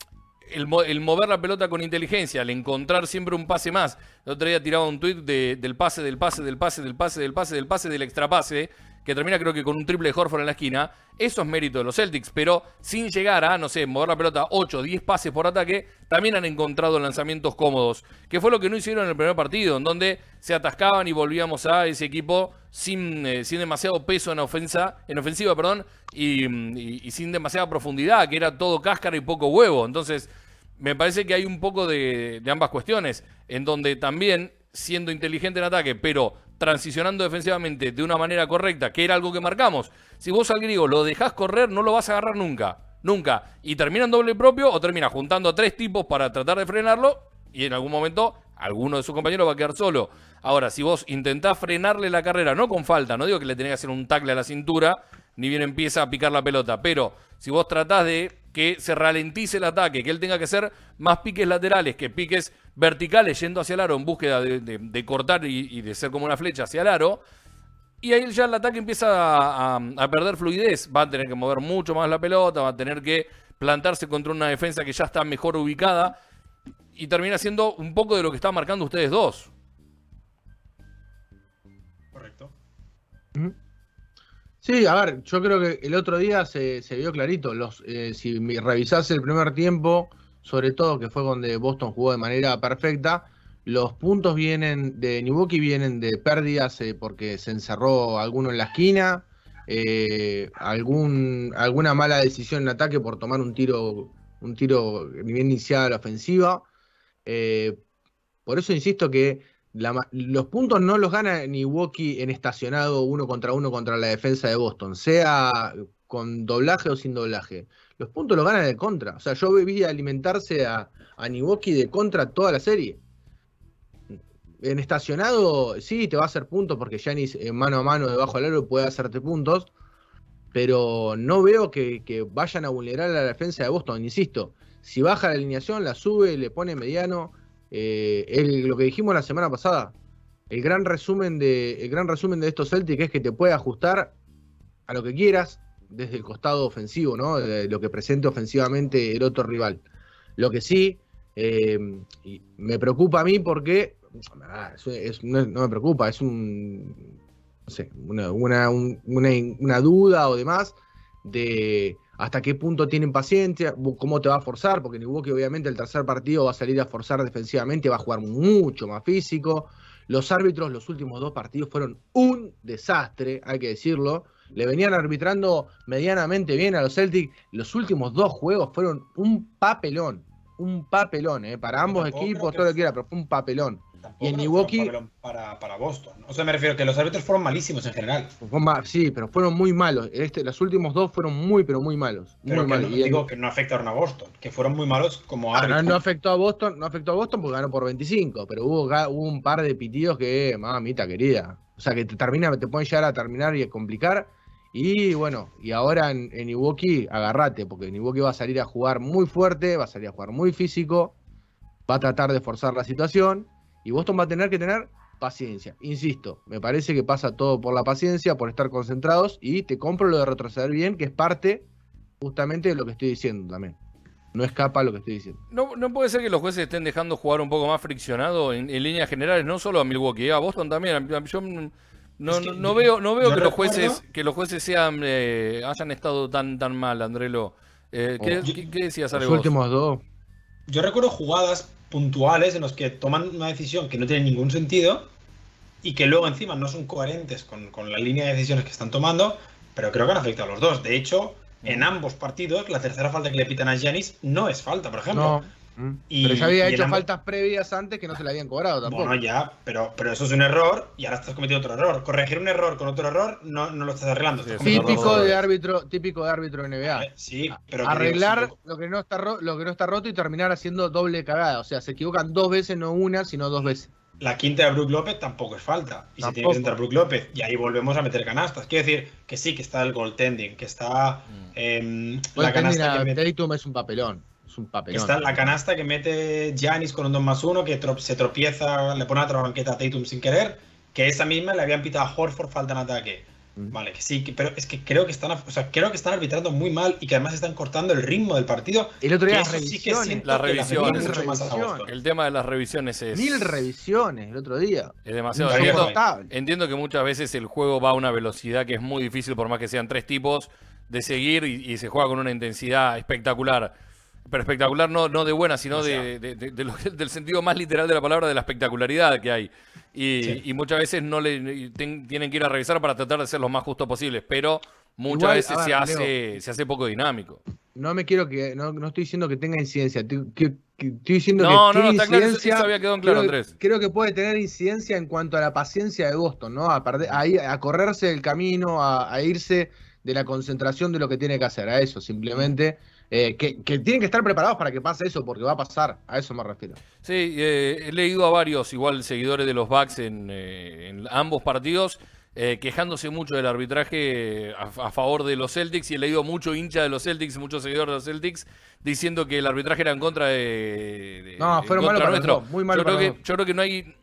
el, el mover la pelota con inteligencia, el encontrar siempre un pase más. El otro día tiraba un tuit de- del pase, del pase, del pase, del pase, del pase, del pase, del extrapase, que termina creo que con un triple de Horford en la esquina. Eso es mérito de los Celtics, pero sin llegar a, no sé, mover la pelota 8, 10 pases por ataque, también han encontrado lanzamientos cómodos, que fue lo que no hicieron en el primer partido, en donde se atascaban y volvíamos a ese equipo sin, eh, sin demasiado peso en ofensa, en ofensiva, perdón, y, sin demasiada profundidad, que era todo cáscara y poco huevo. Entonces, me parece que hay un poco de ambas cuestiones, en donde también siendo inteligente en ataque, pero transicionando defensivamente de una manera correcta, que era algo que marcamos. Si vos al griego lo dejás correr, no lo vas a agarrar nunca. Nunca. Y termina en doble propio o termina juntando a tres tipos para tratar de frenarlo y en algún momento alguno de sus compañeros va a quedar solo. Ahora, si vos intentás frenarle la carrera, no con falta, no digo que le tenés que hacer un tackle a la cintura, ni bien empieza a picar la pelota, pero si vos tratás de que se ralentice el ataque, que él tenga que hacer más piques laterales que piques verticales yendo hacia el aro en búsqueda de, de- de cortar y, y de ser como una flecha hacia el aro, y ahí ya el ataque empieza a, a- a perder fluidez. Va a tener que mover mucho más la pelota, va a tener que plantarse contra una defensa que ya está mejor ubicada. Y termina siendo un poco de lo que están marcando ustedes dos. Correcto. Sí, a ver, yo creo que el otro día se, se vio clarito. Los, eh, si revisás el primer tiempo, sobre todo que fue donde Boston jugó de manera perfecta, los puntos vienen de Milwaukee vienen de pérdidas eh, porque se encerró alguno en la esquina, eh, algún, alguna mala decisión en ataque por tomar un tiro, un tiro bien iniciada a la ofensiva. Eh, por eso insisto que los puntos no los gana Milwaukee en estacionado uno contra uno contra la defensa de Boston, sea con doblaje o sin doblaje. Los puntos los gana de contra. O sea, yo vi alimentarse a, a Milwaukee de contra toda la serie. En estacionado, sí, te va a hacer puntos porque Giannis eh, mano a mano debajo del aro puede hacerte puntos, pero no veo que, vayan a vulnerar a la defensa de Boston. Insisto, si baja la alineación, la sube, le pone mediano. Eh, lo que dijimos la semana pasada, el gran resumen de, el gran resumen de estos Celtics es que te puede ajustar a lo que quieras desde el costado ofensivo, ¿no? De lo que presente ofensivamente el otro rival. Lo que sí eh, me preocupa a mí porque ah, no, me preocupa, es un no sé, una, una, un- una, una duda o demás de hasta qué punto tienen paciencia, cómo te va a forzar, porque Milwaukee obviamente el tercer partido va a salir a forzar defensivamente, va a jugar mucho más físico. Los árbitros los últimos dos partidos fueron un desastre, hay que decirlo. Le venían arbitrando medianamente bien a los Celtics. Los últimos dos juegos fueron un papelón. Un papelón, ¿eh? Para ambos tampoco equipos, todo lo que quiera, pero fue un papelón. Y en Milwaukee- papelón Para, para Boston. O sea, me refiero que los árbitros fueron malísimos en general. Sí, pero fueron muy malos. Este, los últimos dos fueron muy, pero muy malos. Muy Pero que malos. no, Y en- digo que no afectaron a Boston, que fueron muy malos como Ah, no, árbitros. no afectó a Boston, no afectó a Boston porque ganó por 25, pero hubo, hubo un par de pitidos que, mamita querida. O sea, que te termina, te pueden llegar a terminar y a complicar. Y bueno, y ahora en, en Iwoki, agarrate, porque Iwoki va a salir a jugar muy fuerte, va a salir a jugar muy físico, va a tratar de forzar la situación, y Boston va a tener que tener paciencia. Insisto, me parece que pasa todo por la paciencia, por estar concentrados, y te compro lo de retroceder bien, que es parte justamente de lo que estoy diciendo también. No escapa lo que estoy diciendo. No, no puede ser que los jueces estén dejando jugar un poco más friccionado en, en líneas generales, no solo a Milwaukee, a Boston también. A- Yo no, Es que no- veo, no veo que los recuerdo- jueces, que los jueces sean, eh, hayan estado tan, tan mal, Andrelo. Eh, ¿qué, Oh. qué- qué decías, Ale, Los vos? últimos dos. Yo recuerdo jugadas puntuales en los que toman una decisión que no tiene ningún sentido y que luego encima no son coherentes con, con la línea de decisiones que están tomando, pero creo que han afectado a los dos. De hecho, en ambos partidos, la tercera falta que le pitan a Giannis no es falta, por ejemplo. No. Y- pero ya había hecho ambos- faltas previas antes que no se le habían cobrado tampoco. Bueno, ya, pero, pero eso es un error y ahora estás cometiendo otro error. Corregir un error con otro error no, no lo estás arreglando. Estás típico de árbitro, típico de árbitro NBA. Vale, Sí, pero Arreglar digo, lo que no está lo que no está roto y terminar haciendo doble cagada. O sea, se equivocan dos veces, no una, sino dos veces. La quinta de Brook López tampoco es falta. Y se tiene que sentar Brook López. Y ahí volvemos a meter canastas. Quiero decir que sí, que está el goaltending, que está em, la canasta que. Tatum es un papelón. Es un que papelón. está la canasta que mete Giannis con un 2 más 1, que tro- se tropieza, le pone otra banqueta a Tatum sin querer, que esa misma le habían pitado a Horford falta en ataque. Mm. Vale, que sí, que- pero es que creo que están, o sea, creo que están arbitrando muy mal y que además están cortando el ritmo del partido. El otro día las eso sí que revisiones. Las revisiones. mucho. El tema de las revisiones es, Mil revisiones el otro día. es demasiado. Entiendo, entiendo que muchas veces el juego va a una velocidad que es muy difícil, por más que sean tres tipos, de seguir y, y se juega con una intensidad espectacular. Pero espectacular no, no de buena, sino de, de- de- de lo que- del sentido más literal de la palabra, de la espectacularidad que hay. Y, Sí. y muchas veces no le ten- tienen que ir a revisar para tratar de ser lo más justo posible, pero muchas Igual, veces se, hace, se hace poco dinámico. No me quiero que. No, no estoy diciendo que tenga incidencia. Estoy, que- que- estoy diciendo No, que no, tiene claro, incidencia. eso había en claro, creo, creo que puede tener incidencia en cuanto a la paciencia de Boston, ¿no? A, perder- a, ir- a correrse el camino, a, a irse de la concentración de lo que tiene que hacer. A eso, simplemente. Eh, que, que tienen que estar preparados para que pase eso, porque va a pasar. A eso me refiero. Sí, eh, he leído a varios, igual seguidores de los Bucks en, eh, en ambos partidos, eh, quejándose mucho del arbitraje a, a favor de los Celtics y he leído mucho hincha de los Celtics, muchos seguidores de los Celtics, diciendo que el arbitraje era en contra de... de- No, fueron malos para los nuestro. dos, muy malos yo, creo para que, los yo creo que no hay...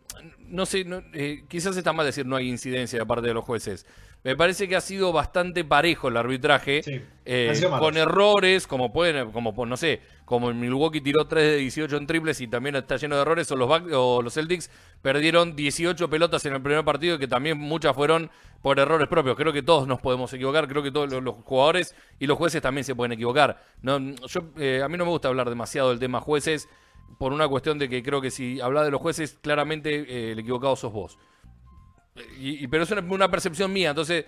No sé, no, eh, quizás está mal decir no hay incidencia de parte de los jueces. Me parece que ha sido bastante parejo el arbitraje, Sí, eh, con errores, como pueden, como pues, no sé, como en Milwaukee tiró 3 de 18 en triples y también está lleno de errores, o los, o los Celtics perdieron 18 pelotas en el primer partido, que también muchas fueron por errores propios. Creo que todos nos podemos equivocar, creo que todos los, los jugadores y los jueces también se pueden equivocar. No, yo, eh, a mí no me gusta hablar demasiado del tema jueces, por una cuestión de que creo que si hablas de los jueces, claramente eh, el equivocado sos vos. Y, y- pero es una, una percepción mía, entonces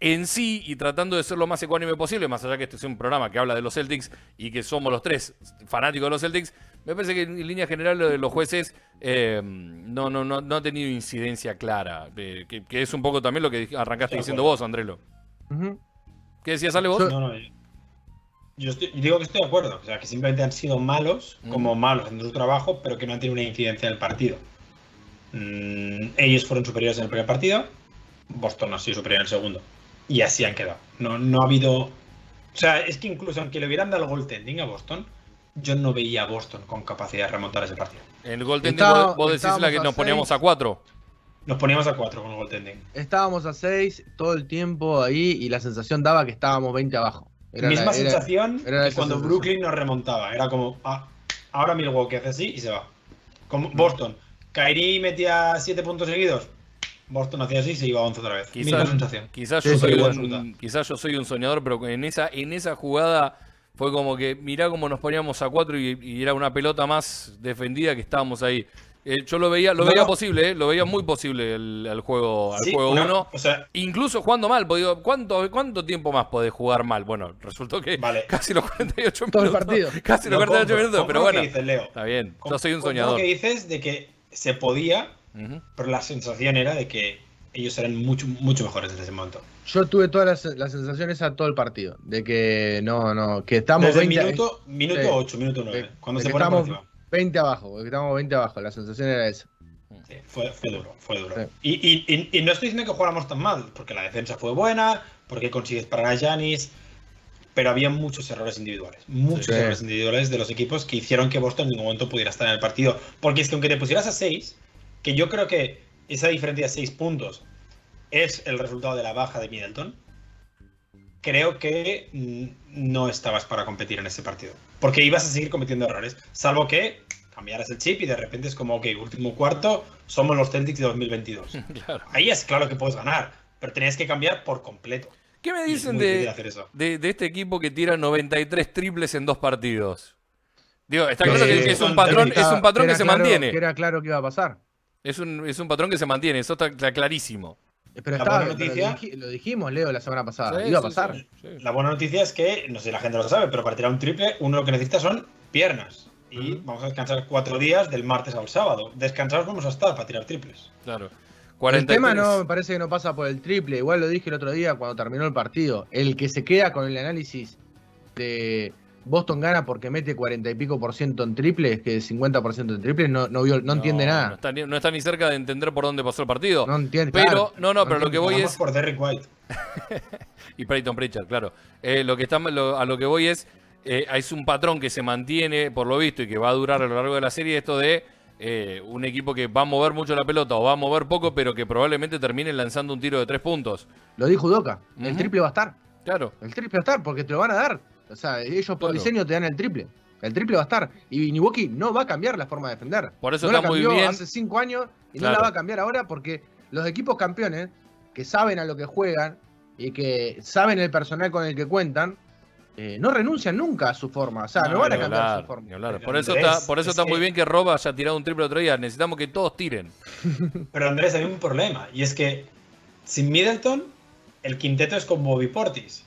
en sí y tratando de ser lo más ecuánime posible, más allá que este es un programa que habla de los Celtics y que somos los tres fanáticos de los Celtics, me parece que en línea general lo de los jueces eh, no, no, no, no ha tenido incidencia clara, eh, que, que es un poco también lo que arrancaste diciendo vos, Andrelo. ¿Qué decías, Ale, vos? Yo- No, no, yo- yo estoy- yo digo que estoy de acuerdo. O sea, que simplemente han sido malos, Mm. como malos en su trabajo, pero que no han tenido una incidencia en el partido. Mm, ellos fueron superiores en el primer partido, Boston ha sido superior en el segundo. Y así han quedado. No, no ha habido. O sea, es que incluso aunque le hubieran dado el goaltending a Boston, yo no veía a Boston con capacidad de remontar ese partido. En el Golden Está- vos, vos decís la que nos poníamos seis. a cuatro. Nos poníamos a 4 con el goaltending. Estábamos a 6 todo el tiempo ahí y la sensación daba que estábamos 20 abajo. Era Misma la- era- sensación era que cuando sensación. Brooklyn nos remontaba. Era como, ah, ahora Milwaukee hace así y se va. Como Boston. Kyrie metía 7 puntos seguidos. Boston hacía así y se iba a 11 otra vez. Quizás, sensación. quizás yo soy un, quizás yo soy un soñador, pero en esa, en esa jugada fue como que mirá cómo nos poníamos a cuatro y, y era una pelota más defendida que estábamos ahí. Eh, yo lo veía, lo No, veía posible, eh, lo veía muy posible el, el juego, al Sí, juego una- 1. o sea- Incluso jugando mal, porque digo, ¿cuánto, ¿cuánto tiempo más podés jugar mal? Bueno, resultó que Vale. <laughs> casi los 48 Todo el minutos. partido. Casi los No, 48 compro- minutos, pero bueno. dices, Leo. Está bien, yo soy un soñador. lo que dices de que se podía, Ujú. pero la sensación era de que ellos eran mucho, mucho mejores desde ese momento. Yo tuve todas las, las sensaciones a todo el partido. De que no, no, que estamos Desde el 20, minuto, minuto sí. 8, minuto 9, de- cuando de se que pone estamos encima. 20 abajo, que estamos 20 abajo. La sensación era esa. Sí, fue, fue duro, fue duro. Sí. Y, y- y- y no estoy diciendo que jugáramos tan mal, porque la defensa fue buena, porque consigues parar a Giannis, pero había muchos errores individuales, muchos Sí. errores individuales de los equipos que hicieron que Boston en ningún momento pudiera estar en el partido. Porque es que aunque te pusieras a 6, que yo creo que esa diferencia de 6 puntos es el resultado de la baja de Middleton, creo que no estabas para competir en ese partido. Porque ibas a seguir cometiendo errores, salvo que cambiaras el chip y de repente es como, ok, último cuarto, somos los Celtics de 2022. <laughs> Claro. Ahí es claro que puedes ganar, pero tenías que cambiar por completo. ¿Qué me dicen de, de, de este equipo que tira 93 triples en dos partidos? Digo, está claro que, que es un patrón, es un patrón que se claro- mantiene. Que era claro que iba a pasar. Es un, es un patrón que se mantiene, eso está cla- clarísimo. Pero La estaba, buena pero noticia- lo, dij- lo dijimos, Leo, la semana pasada. Sí, iba a pasar. sí, sí. La buena noticia es que, no sé si la gente lo sabe, pero para tirar un triple, uno lo que necesita son piernas. Y vamos a descansar cuatro días del martes al sábado. Descansados vamos a estar para tirar triples. Claro. El 43. tema no me parece que no pasa por el triple. Igual lo dije el otro día cuando terminó el partido. El que se queda con el análisis de Boston gana porque mete 40 y pico por ciento en triples, que 50 por ciento en triples, no, no, vio- no entiende No nada. está, ni, no está ni cerca de entender por dónde pasó el partido. No entiende. pero, claro, no, no, pero lo que voy es. por Derrick White. <laughs> Y Peyton Pritchard, claro. Eh, lo que está, lo- a lo que voy es. eh, es un patrón que se mantiene, por lo visto, y que va a durar a lo largo de la serie. Esto de eh, un equipo que va a mover mucho la pelota o va a mover poco, pero que probablemente termine lanzando un tiro de tres puntos. Lo dijo Udoca. El triple va a estar. Claro. El triple va a estar porque te lo van a dar. O sea, ellos por Claro. diseño te dan el triple. El triple va a estar. Y Milwaukee no va a cambiar la forma de defender. Por eso no está la muy cambió bien. hace cinco años y Claro. no la va a cambiar ahora porque los equipos campeones que saben a lo que juegan y que saben el personal con el que cuentan, eh, no renuncian nunca a su forma. O sea, no, No, van a cambiar hablar, su forma. ni hablar. Pero Por eso Andrés, está, por eso es está muy que- bien que Rob haya tirado un triple otro día. Necesitamos que todos tiren. <laughs> Pero Andrés, hay un problema. Y es que sin Middleton, el quinteto es con Bobby Portis.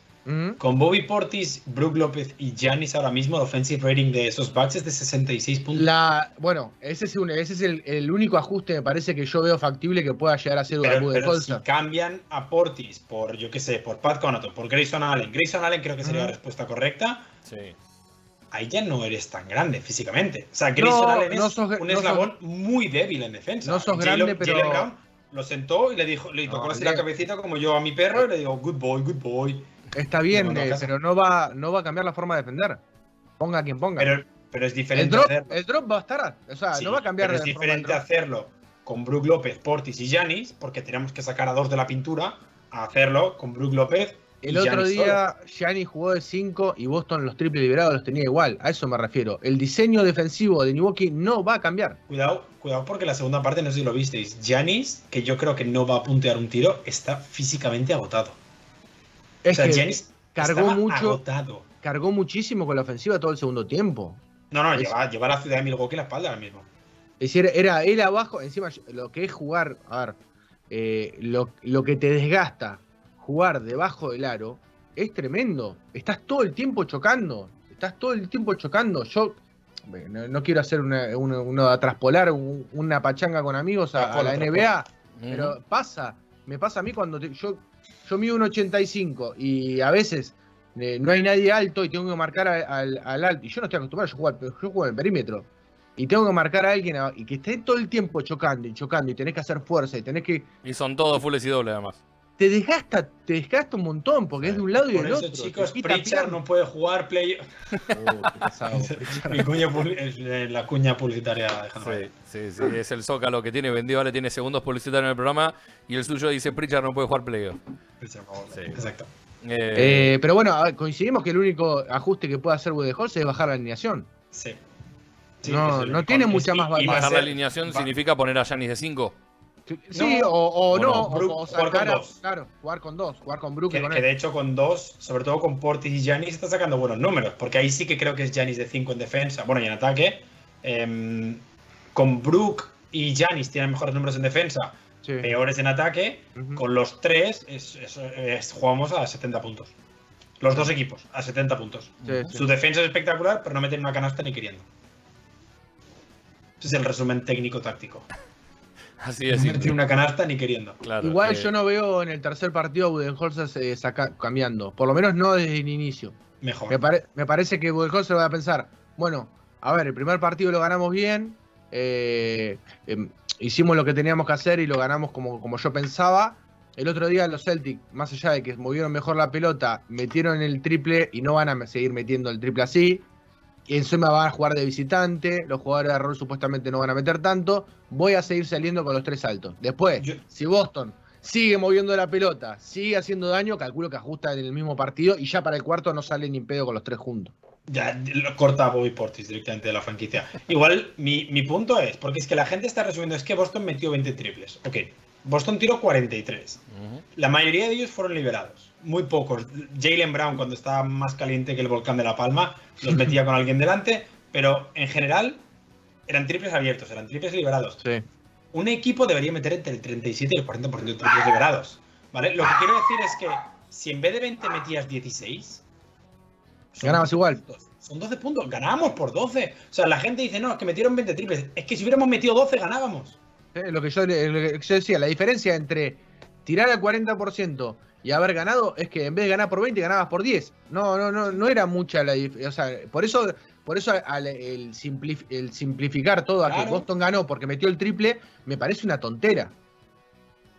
Con Bobby Portis, Brook López y Giannis ahora mismo, el offensive rating de esos Bucks es de 66 puntos. La, bueno, ese es, un, ese es el, el único ajuste, me parece, que yo veo factible que pueda llegar a ser Pero, Abu pero si cambian a Portis por, yo qué sé, por Pat Connaughton, por Grayson Allen, Grayson Allen creo que sería la respuesta correcta, Sí. ahí ya no eres tan grande físicamente. O sea, Grayson No, Allen es sos- un no sos- eslabón muy débil en defensa. no sos Jalen- grande, pero- Jalen Brown lo sentó y le dijo, le tocó No, así la cabecita como yo a mi perro y le digo, good boy, good boy. Está bien, eh, pero no va, no va a cambiar la forma de defender. Ponga quien ponga. Pero, pero es el, diferente drop, hacerlo. el drop va a estar. O sea, Sí, no va a cambiar pero es el diferente hacerlo con Brook López, Portis y Janis, porque tenemos que sacar a dos de la pintura, a hacerlo con Brook López. y El otro Giannis día, Gianni jugó de 5 y Boston los triples liberados los tenía igual. A eso me refiero. El diseño defensivo de Milwaukee no va a cambiar. Cuidado, cuidado porque la segunda parte, no sé si lo visteis, Janis, que yo creo que no va a puntear un tiro, está físicamente agotado. Es o sea, que Giannis cargó mucho, agotado. cargó muchísimo con la ofensiva todo el segundo tiempo. No, no, lleva, lleva a la ciudad de Milwaukee en la espalda ahora mismo. Es decir, era él abajo, encima lo que es jugar, a ver, eh, lo, lo que te desgasta jugar debajo del aro es tremendo. Estás todo el tiempo chocando, estás todo el tiempo chocando. Yo no, no quiero hacer una, una, una- traspolar un- una pachanga con amigos a, a Traspola, la. NBA, pero pasa, me pasa a mí cuando te- yo, yo mido un 85 y a veces eh, no hay nadie alto y tengo que marcar al, al alto. Y yo no estoy acostumbrado, yo juego, yo juego en perímetro. Y tengo que marcar a alguien y que esté todo el tiempo chocando y chocando y tenés que hacer fuerza y tenés que... Y son todos fulles y doble además. Te desgasta, te desgasta un montón porque es de un lado y del otro. chicos, Pritchard no puede jugar play. La cuña publicitaria de Sí, sí, sí, es el Zócalo que tiene vendido, ahora tiene segundos publicitarios en el programa y el suyo dice Pritchard no puede jugar playoff. Pritchard, por favor. Sí. Exacto. Eh, Eh, pero bueno, coincidimos que el único ajuste que puede hacer Budenholzer es bajar la alineación. Sí. Sí, No, no tiene mucha y- más bajar la alineación va- significa poner a Yanis de 5. Sí, No, o, o no, no. o- Brook, o jugar con dos. claro, jugar con dos, jugar con Brook Que, con que él. de hecho con dos, sobre todo con Portis y Giannis, está sacando buenos números, porque ahí sí que creo que es Giannis de 5 en defensa, bueno, y en ataque. Em, con Brook y Giannis tienen mejores números en defensa, Sí. peores en ataque, con los tres es- es- es- jugamos a 70 puntos. Los dos equipos, a 70 puntos. Sí, sí. Su defensa es espectacular, pero no meten una canasta ni queriendo. Ese es el resumen técnico-táctico. Así No es. meten una canasta ni queriendo. Claro, Igual eh, yo no veo en el tercer partido a Budenholzer eh, saca- cambiando. Por lo menos no desde el inicio. Mejor. Me, pare- me parece que Budenholzer va a pensar, bueno, a ver, el primer partido lo ganamos bien, eh, em, hicimos lo que teníamos que hacer y lo ganamos como, como yo pensaba. El otro día los Celtics, más allá de que movieron mejor la pelota, metieron el triple y no van a seguir metiendo el triple así. Y encima van a jugar de visitante, los jugadores de rol supuestamente no van a meter tanto. Voy a seguir saliendo con los tres altos. Después, Yo- si Boston sigue moviendo la pelota, sigue haciendo daño, calculo que ajusta en el mismo partido y ya para el cuarto no sale ni pedo con los tres juntos. Ya lo corta Bobby Portis directamente de la franquicia. Igual, mi, mi punto es, porque es que la gente está resumiendo, es que Boston metió 20 triples. Ok, Boston tiró 43. ujú. La mayoría de ellos fueron liberados. Muy pocos. Jalen Brown, cuando estaba más caliente que el volcán de La Palma, los <laughs> metía con alguien delante, pero en general eran triples abiertos, eran triples liberados. Sí. Un equipo debería meter entre el 37 y el 40% de triples liberados. ¿Vale? Lo que quiero decir es que si en vez de 20 metías 16, son Ganabas 12 igual. puntos. Son 12 puntos, ganábamos por 12. O sea, la gente dice, no, es que metieron 20 triples. Es que si hubiéramos metido 12, ganábamos. Eh, Lo, que yo, le- lo que yo decía, la diferencia entre tirar al 40% y haber ganado es que en vez de ganar por 20 ganabas por 10. No, no, no, no era mucha la diferencia. O sea, por eso, por eso al- el, simplif- el simplificar todo a que. Boston ganó porque metió el triple, me parece una tontera.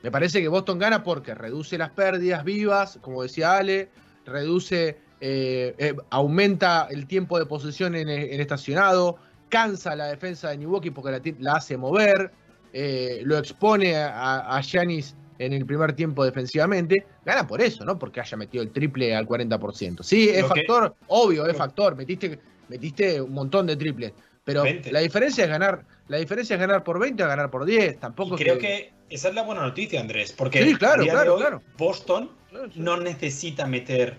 Me parece que Boston gana porque reduce las pérdidas vivas, como decía Ale, reduce, eh, eh, aumenta el tiempo de posesión en, en estacionado, cansa la defensa de Milwaukee porque la, hace mover, eh, lo expone a, Giannis en el primer tiempo defensivamente, gana por eso, ¿no? Porque haya metido el triple al 40%. Sí, es Lo que- factor, obvio, es factor, metiste, metiste un montón de triples, pero 20. la diferencia es ganar, la diferencia es ganar por 20 o ganar por 10, Y tampoco es creo que esa es la buena noticia, Andrés. Porque Sí, claro, a de claro, hoy, claro. Boston Claro, sí. no necesita meter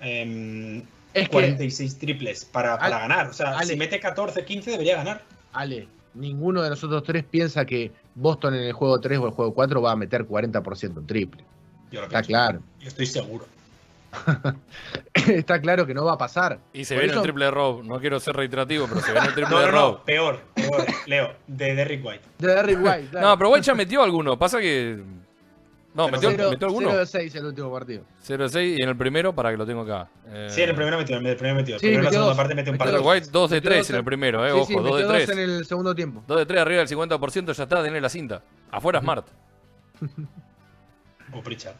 em, Es que- 46 triples para, para Ale- ganar. O sea, Ale- si mete 14, 15 debería ganar. Ale, ninguno de nosotros tres piensa que Boston en el juego 3 o el juego 4 va a meter 40% en triple. Yo lo Está pienso. claro. Yo estoy seguro. <laughs> Está claro que no va a pasar. Y se Por viene eso- el triple de Rob. No quiero ser reiterativo, pero se viene el <laughs> triple No, Rob. no, peor, peor. Leo, de Derrick White. De Derrick White. <laughs> claro. No, pero White ya metió alguno. Pasa que. No, Pero metió, Cero- metió alguno. cero de 6 el último partido. 0 de 6 y en el primero, para que lo tengo acá. Eh, Sí, en el primero metió, en el primero metió. Sí, primero en la metió segunda dos. parte metió un par de Derrick goles. White 2 de Metió 3 dos en el primero, eh. sí, Ojo, sí, 2 de metió 3. dos en el segundo tiempo. 2 de 3 arriba del 50%, ya está, tenés la cinta. Afuera <laughs> Smart. <laughs> O Pritchard.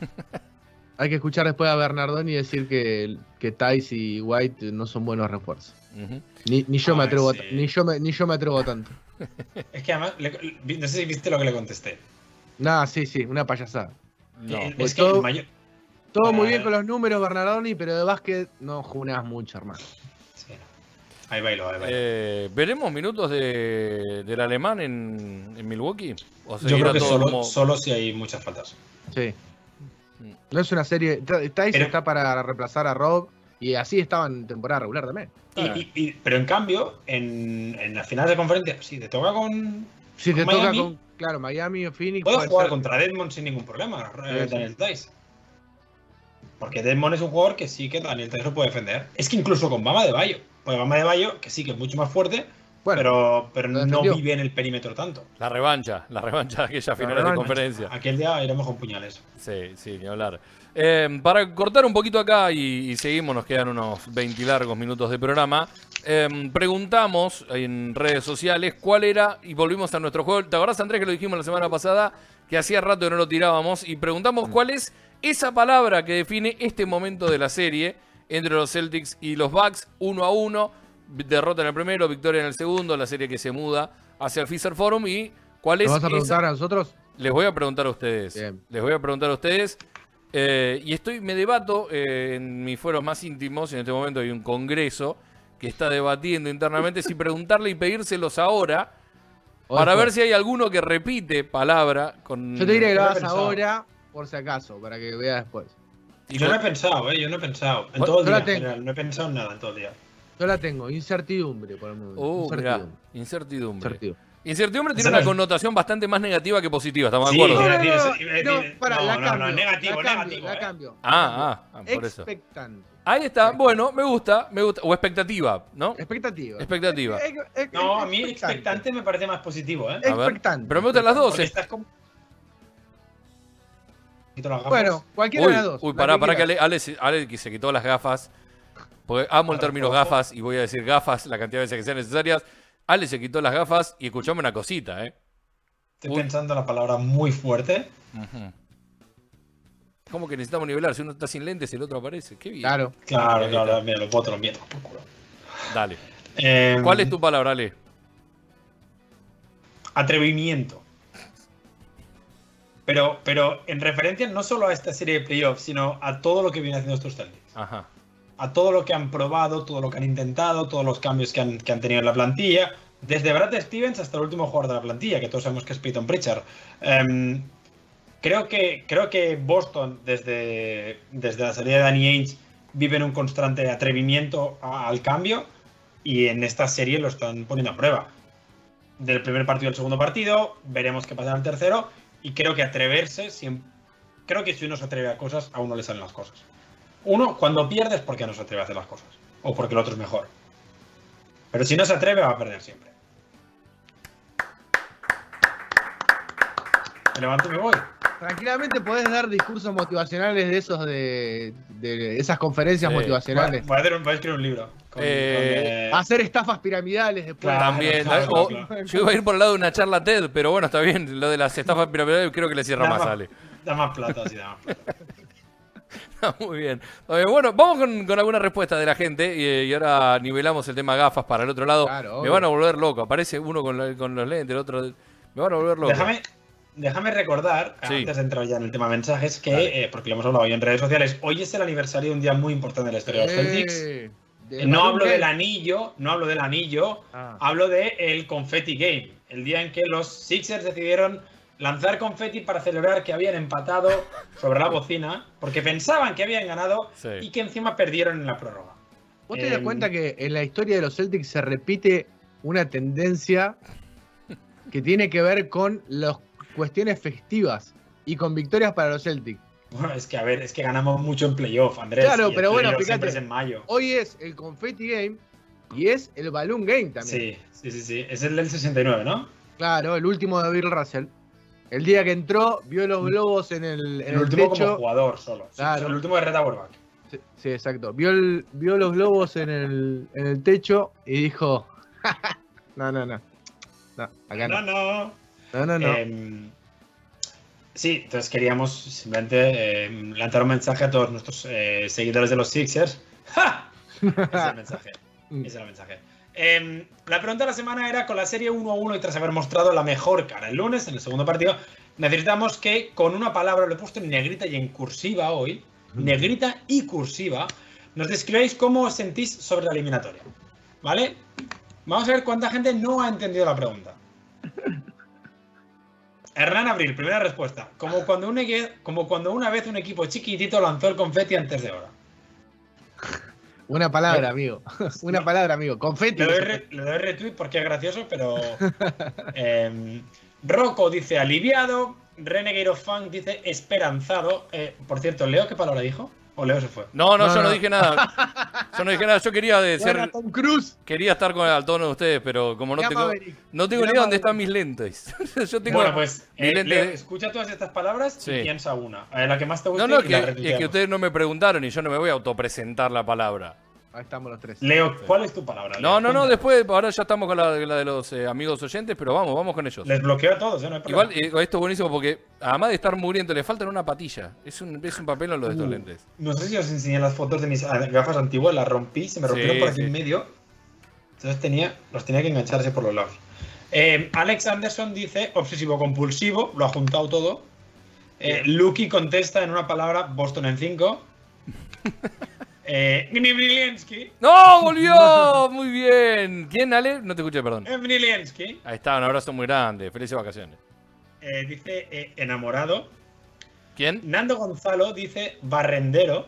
<laughs> Hay que escuchar después a Bernardoni decir que, que Tice y White no son buenos refuerzos. Ni, ni yo me atrevo sí. ni yo me, ni yo me atrevo tanto. Es que además, le- le- no sé si viste lo que le contesté. Nah, sí, sí, una payasada. No. Eh, es que todo- el mayor. Todo muy bien con los números, Bernardoni, pero de básquet no jugás mucho, hermano. Sí. Ahí bailo, ahí bailo. Eh, ¿Veremos minutos de, del alemán en, en Milwaukee? ¿O Yo creo que todo solo, como- solo si hay muchas faltas. Sí. No es una serie. Tice Pero- está para reemplazar a Rob y así estaba en temporada regular también. Y- y- y- pero en cambio, en, en las finales de conferencia, si te toca con. Si te con toca Miami, con. Claro, Miami o Phoenix. Puedes puede jugar ser. contra Desmond sin ningún problema, eh, Sí, sí. Daniel Tice. Porque Desmond es un jugador que sí que Daniel Tice lo puede defender. Es que incluso con Bama de Bayo. Pues Bama de Bayo, que sí que es mucho más fuerte, Bueno, pero, pero no vive en el perímetro tanto. La revancha, la revancha <laughs> de aquella finales de conferencia. Aquel día iremos con puñales. Sí, sí, ni hablar. Eh, para cortar un poquito acá y, y seguimos, nos quedan unos 20 largos minutos de programa. eh, preguntamos en redes sociales cuál era, y volvimos a nuestro juego. ¿Te acordás, Andrés, que lo dijimos la semana pasada? Que hacía rato que no lo tirábamos. Y preguntamos cuál es esa palabra que define este momento de la serie entre los Celtics y los Bucks, uno a uno. Derrota en el primero, victoria en el segundo, la serie que se muda hacia el Fisher Forum. ¿Y cuál es ¿Nos vas a esa- preguntar a nosotros? les voy a preguntar a ustedes. Bien. Les voy a preguntar a ustedes. Eh, y estoy, me debato eh, en mis fueros más íntimos. En este momento hay un congreso que está debatiendo internamente si preguntarle y pedírselos ahora O para ver si hay alguno que repite palabra con. Yo te diré que lo hagas ahora, por si acaso, para que veas después. y Yo no he pensado, ¿eh? Yo no he pensado. En todo el yo día, en general, No he pensado en nada en todo el día. Yo la tengo, incertidumbre por el momento. Uh, mirá, incertidumbre. incertidumbre. Incertidumbre. Incertidumbre tiene una connotación bastante más negativa que positiva, estamos de acuerdo. No, negativo, la cambio, negativo, la eh. cambio. Ah, ah, por eso. Expectante. Ahí está, bueno, me gusta, me gusta. O expectativa, ¿no? Expectativa. Expectativa. No, a mí expectante me parece más positivo, ¿eh? A ver, Expectante. Pero me gustan las dos. Porque eh. estás como... Quito las gafas. Bueno, cualquiera Uy, de las dos. uy, pará, pará que quieras. Ale, Ale se- Ale que se quitó las gafas. Porque amo el término gafas y voy a decir gafas la cantidad de veces que sean necesarias. Ale se quitó las gafas y escuchame una cosita, ¿eh? Estoy Uy. pensando la palabra muy fuerte. ¿Cómo que necesitamos nivelar? Si uno está sin lentes, el otro aparece. Qué bien. Claro. Claro, claro, mira, los votos los miedo. por culo. Dale. Eh, ¿Cuál es tu palabra, Ale? Atrevimiento. Pero, pero en referencia no solo a esta serie de playoffs, sino a todo lo que viene haciendo estos Celtics. Ajá. A todo lo que han probado, todo lo que han intentado, todos los cambios que han, que han tenido en la plantilla. Desde Brad Stevens hasta el último jugador de la plantilla, que todos sabemos que es Peyton Pritchard. Em, creo, que, creo que Boston, desde, desde la salida de Danny Ainge, vive en un constante atrevimiento al cambio. Y en esta serie lo están poniendo a prueba. Del primer partido al segundo partido, veremos qué pasa en el tercero. Y creo que atreverse, siem- creo que si uno se atreve a cosas, a uno le salen las cosas. Uno, cuando pierdes, porque no se atreve a hacer las cosas. O porque el otro es mejor. Pero si no se atreve, va a perder siempre. Me levanto y me voy. Tranquilamente podés dar discursos motivacionales de esos de, de esas conferencias Sí. Motivacionales. voy a hacer un- voy a escribir un libro. Con- Eh, con, eh, Hacer estafas piramidales después. Claro. También. claro, o- claro. yo iba a ir por el lado de una charla TED, pero bueno, está bien. Lo de las estafas piramidales creo que le cierra da más, más- Ale. Da más plata, sí, da más plata. <laughs> <laughs> Ah, Muy bien. Eh, bueno, vamos con, con alguna respuesta de la gente y, y ahora nivelamos el tema gafas para el otro lado. Claro, me van a volver loco. Aparece uno con, la- con los lentes, el otro. Me van a volver loco. Déjame, déjame recordar, Sí. antes de entrar ya en el tema mensajes, que, eh, porque lo hemos hablado hoy en redes sociales, hoy es el aniversario de un día muy importante de la historia de los Celtics. Eh, de Eh, No hablo del anillo, no hablo del anillo, Ah. hablo de el Confetti Game, el día en que los Sixers decidieron lanzar confeti para celebrar que habían empatado sobre la bocina, porque pensaban que habían ganado Sí. y que encima perdieron en la prórroga. ¿Vos te das Em, cuenta que en la historia de los Celtics se repite una tendencia que tiene que ver con las cuestiones festivas y con victorias para los Celtics? Bueno, es que a ver, es que ganamos mucho en playoff, Andrés. Claro, pero bueno, fíjate. es en mayo. Hoy es el Confetti Game y es el Balloon Game también. Sí, sí, sí, sí. Es el del 69, ¿no? Claro, el último de Bill Russell. El día que entró, vio los globos en el, en El, el último como jugador solo. Claro. El último de Red Auerbach. Sí, sí, exacto. Vio, el- vio los globos en el, en el techo y dijo: <laughs> No, no, no. No, acá No, no. no. No, no, no. Em, sí, entonces queríamos simplemente em, lanzar un mensaje a todos nuestros eh, seguidores de los Sixers. ¡Ja! <laughs> Ese es el mensaje. Ese es el mensaje. Em, la pregunta de la semana era con la serie 1-1 y tras haber mostrado la mejor cara el lunes en el segundo partido, necesitamos que con una palabra, lo he puesto en negrita y en cursiva hoy, negrita y cursiva, nos describáis cómo os sentís sobre la eliminatoria. ¿Vale? Vamos a ver cuánta gente no ha entendido la pregunta. <laughs> Hernán Abril, primera respuesta. Como cuando, un como cuando una vez un equipo chiquitito lanzó el confeti antes de hora. Una palabra, amigo. <laughs> Una palabra, amigo. Confetti. Le doy, re- le doy retweet porque es gracioso, pero. <laughs> em, Rocco dice aliviado. Renegade of Funk dice esperanzado. Eh, por cierto, ¿Leo qué palabra dijo? ¿O Leo se fue? No, no, No, yo no no. dije nada. <laughs> Yo no dije nada. Yo quería de ser. Tom Cruise. Quería estar con al tono de ustedes, pero como no tengo. Maverick. No tengo ni idea dónde están mis lentes. <laughs> Yo tengo. bueno, pues eh, lente Leo, de- escucha todas estas palabras Sí. y piensa una. A ver, la que más te guste No, no, y la es que ustedes no me preguntaron y yo no me voy a autopresentar la palabra. Ahí estamos los tres. Leo, ¿cuál es tu palabra? No, Leo? no, no, Cuéntanos. después, ahora ya estamos con la, la de los eh, amigos oyentes, pero vamos, vamos con ellos. Les bloqueo a todos, ¿eh? No hay. Igual, eh, esto es buenísimo porque, además de estar mugriento, le faltan una patilla. Es un, es un papel en los de estos Uh, lentes. No sé si os enseñé las fotos de mis gafas antiguas, las rompí, se me rompieron Sí, por aquí sí. en medio. Entonces tenía, los tenía que engancharse por los lados. Eh, Alex Anderson dice obsesivo compulsivo, lo ha juntado todo. Eh, Lucky contesta en una palabra Boston en 5. <laughs> Eh, Gnibriliensky. ¡No! ¡Volvió! Muy bien. ¿Quién, Ale? No te escuché, perdón. Gnibriliensky, Ahí está, un abrazo muy grande. Felices vacaciones. eh, dice eh, enamorado. ¿Quién? Nando Gonzalo dice barrendero.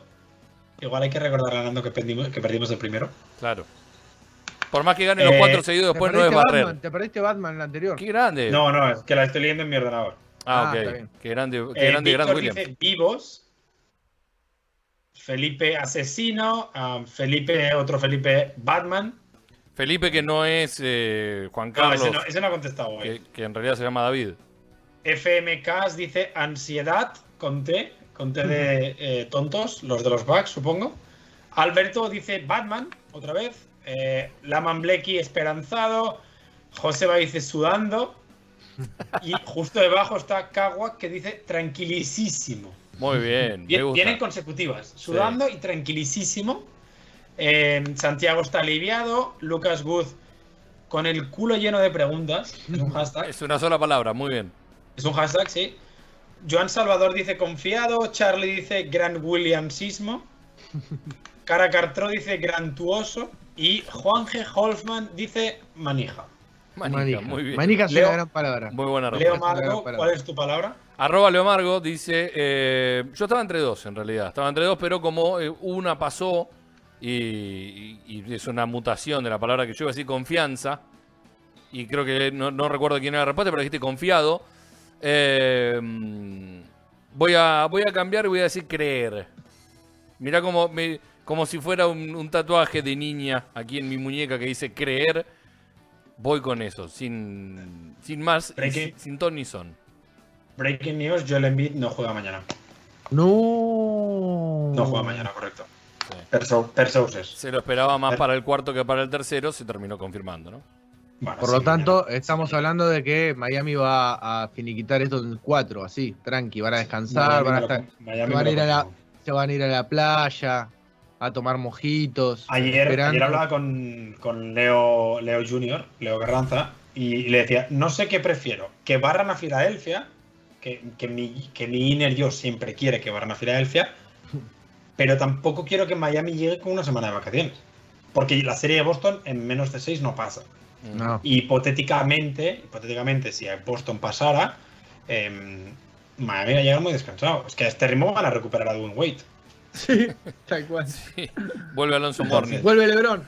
Igual hay que recordar a Nando que perdimos, que perdimos el primero. Claro. Por más que gane los Eh, cuatro seguidos, después no es barrer. Batman, te perdiste Batman la anterior. Qué grande. No, no, es que la estoy leyendo en mi ordenador. Ah, Ah, está ok. bien. Qué grande, qué Eh, grande Grant Víctor Williams. dice vivos. Felipe asesino. ah, Felipe, otro Felipe Batman. Felipe, que no es eh, Juan No, Carlos, ese no, ese no ha contestado hoy. que, que en realidad se llama David. FMK dice ansiedad con T, con T de eh, tontos, los de los bugs, supongo. Alberto dice Batman, otra vez. Eh, Laman Blecky esperanzado. Joseba dice sudando. <laughs> Y justo debajo está Kawak que dice tranquilísimo. Muy bien, me Bien- gusta. Vienen consecutivas, sudando y tranquilísimo. Eh, Santiago está aliviado. Lucas Good con el culo lleno de preguntas. Es un <laughs> hashtag. Es una sola palabra, muy bien. Es un hashtag, sí. Joan Salvador dice confiado. Charlie dice gran Williamsismo. <laughs> Cara Cartro dice grantuoso. Y Juan G. Holfman dice manija. Manija, Manija. muy bien. Manija es Leo- una gran palabra. Muy buena Leo respuesta. Margo, Para- ¿cuál es tu palabra? Arroba Leo Margo dice, eh, yo estaba entre dos en realidad, estaba entre dos, pero como eh, una pasó y, y- y es una mutación de la palabra que yo iba a decir confianza, y creo que no, no recuerdo quién era la respuesta, pero dijiste confiado, eh, voy, a, voy a cambiar y voy a decir creer. Mirá como, me- como si fuera un, un tatuaje de niña aquí en mi muñeca que dice creer, voy con eso, sin, sin más, sin ton ni son. Breaking news, Joel Embiid no juega mañana. No. No juega mañana, correcto. Sí. Se lo esperaba más para el cuarto que para el tercero, se terminó confirmando, ¿no? Bueno, Por sí, lo tanto, mañana. estamos hablando de que Miami va a finiquitar esto en cuatro, así, tranqui, van a descansar, Miami van a lo estar, Miami se van a ir lo a la, se van a ir a la playa, a tomar mojitos. Ayer hablaba con, con Leo, Leo Junior, Leo Carranza, y le decía, no sé qué prefiero, que barran a Filadelfia, que, que mi, que mi inner yo siempre quiere que barran a Filadelfia, pero tampoco quiero que Miami llegue con una semana de vacaciones. Porque la serie de Boston en menos de seis no pasa. No. Hipotéticamente, hipotéticamente, si a Boston pasara, em, Miami va a llegar muy descansado. Es que a este ritmo van a recuperar a Dwayne Wade. Sí, <laughs> tal cual. Sí. Vuelve Alonso Morning. Vuelve Lebron.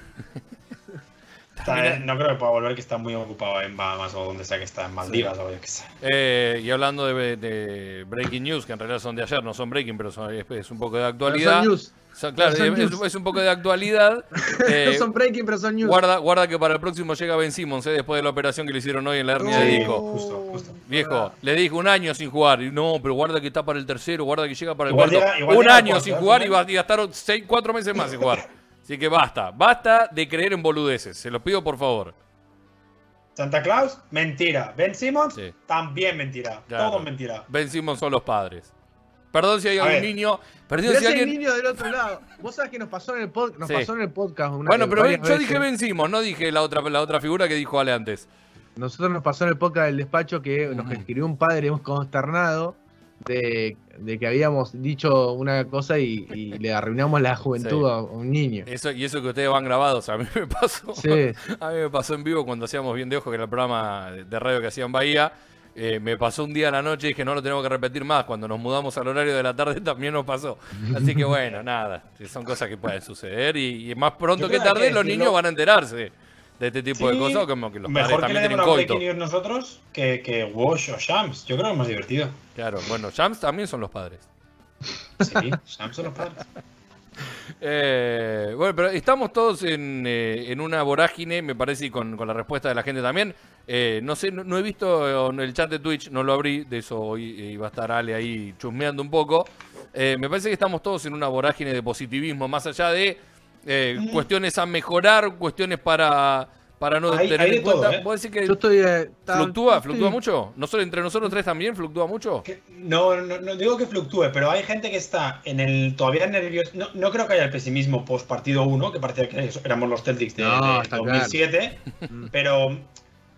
Está- no creo que pueda volver, que está muy ocupado en Bahamas o donde sea que está, en Maldivas o yo qué sé. Eh, y hablando de, de Breaking News, que en realidad son de ayer, no son Breaking, pero son- es, es un poco de actualidad. son news. Son- claro, Son es, news. es un poco de actualidad. <laughs> Eh, no son breaking, pero son news. guarda, guarda que para el próximo llega Ben Simmons, eh, después de la operación que le hicieron hoy en la hernia de Sí. disco. justo, justo. Viejo, le dijo un año sin jugar. Y no, pero guarda que está para el tercero, guarda que llega para el Igual cuarto. llega- un llega año cuarto, sin jugar y va y gastaron seis, cuatro meses más sin jugar. <laughs> Así que basta, basta de creer en boludeces. Se los pido por favor. Santa Claus, mentira. Ben Simmons, Sí. también mentira. Claro. Todo mentira. Ben Simmons son los padres. Perdón si hay algún niño. Perdón si ese alguien. niño del otro lado. Vos sabés que nos pasó en el, pod- nos Sí. pasó en el podcast una Bueno, pero yo veces. dije Ben Simmons, no dije la otra, la otra figura que dijo Ale antes. Nosotros nos pasó en el podcast del despacho que nos escribió un padre un consternado de, de que habíamos dicho una cosa y, y le arruinamos la juventud Sí. a un niño. Eso, y eso que ustedes van grabados, a mí me pasó. Sí. <laughs> A mí me pasó en vivo cuando hacíamos Bien de Ojo, que era el programa de radio que hacía en Bahía. Eh, me pasó un día a la noche y dije, no lo tenemos que repetir más. Cuando nos mudamos al horario de la tarde <laughs> también nos pasó. Así que bueno, <laughs> nada. Son cosas que pueden suceder y, y más pronto que tarde que los niños van a enterarse de este tipo de cosas. Como que los Mejor padres que le también demos tienen una coito. nosotros que, que Wash o Shams. Yo creo que es más divertido. Claro, bueno, Shams también son los padres. Sí, Shams son los padres. <laughs> Eh, bueno, pero estamos todos en, eh, en una vorágine, me parece, y con, con la respuesta de la gente también. Eh, no sé, no, no he visto en el chat de Twitch, no lo abrí, de eso hoy iba a estar Ale ahí chusmeando un poco. Me parece que estamos todos en una vorágine de positivismo, más allá de eh, cuestiones a mejorar, cuestiones para, para no Hay- tener hay de en cuenta. todo, ¿eh? ¿Vos decís que Yo estoy. eh, tan- fluctúa, estoy- fluctúa mucho? ¿No solo entre nosotros tres también fluctúa mucho? Que- No, no, no digo que fluctúe, pero hay gente que está en el todavía nervioso. No, no creo que haya el pesimismo post partido 1, que parecía que éramos los Celtics de, No, de está 2007, Mm. pero,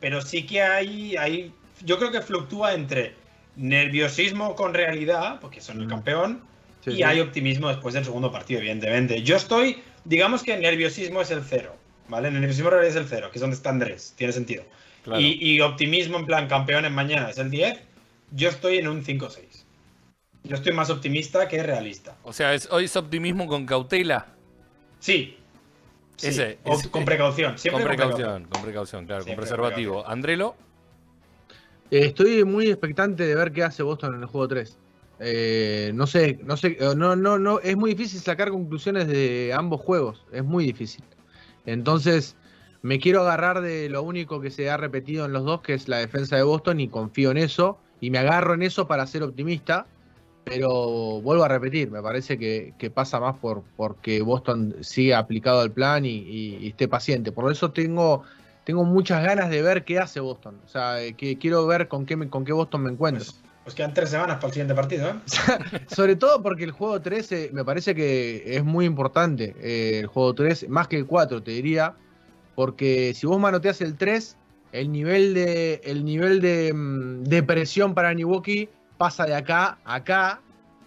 pero sí que hay, hay. Yo creo que fluctúa entre nerviosismo con realidad, porque son el Mm. campeón, Sí, y sí. hay optimismo después del segundo partido, evidentemente. Yo estoy, digamos que el nerviosismo es el cero, ¿vale? El nerviosismo real es el cero, que es donde está Andrés, tiene sentido. Claro. Y, y optimismo en plan campeón en mañana es el 10, yo estoy en un 5-6. Yo estoy más optimista que realista. O sea, es, hoy es optimismo con cautela. Sí, Sí, Ese, o ese- con precaución, <laughs> siempre con con precaución, con precaución, claro, Siempre con con preservativo. Andrelo, Eh, Estoy muy expectante de ver qué hace Boston en el juego 3. Eh, no sé, no sé, eh, no, no, no, es muy difícil sacar conclusiones de ambos juegos, es muy difícil. Entonces, me quiero agarrar de lo único que se ha repetido en los dos, que es la defensa de Boston, y confío en eso, y me agarro en eso para ser optimista, pero vuelvo a repetir, me parece que, pasa más por porque Boston sigue aplicado al plan y, esté paciente. Por eso tengo, tengo muchas ganas de ver qué hace Boston. O sea, eh, que quiero ver con qué, con qué Boston me encuentro. Pues quedan tres semanas para el siguiente partido, ¿eh? <laughs> Sobre todo porque el juego 3 eh, me parece que es muy importante. eh, el juego 3, más que el 4, te diría. Porque si vos manoteas el 3, el nivel de, el nivel de, mm, de presión para Milwaukee pasa de acá a acá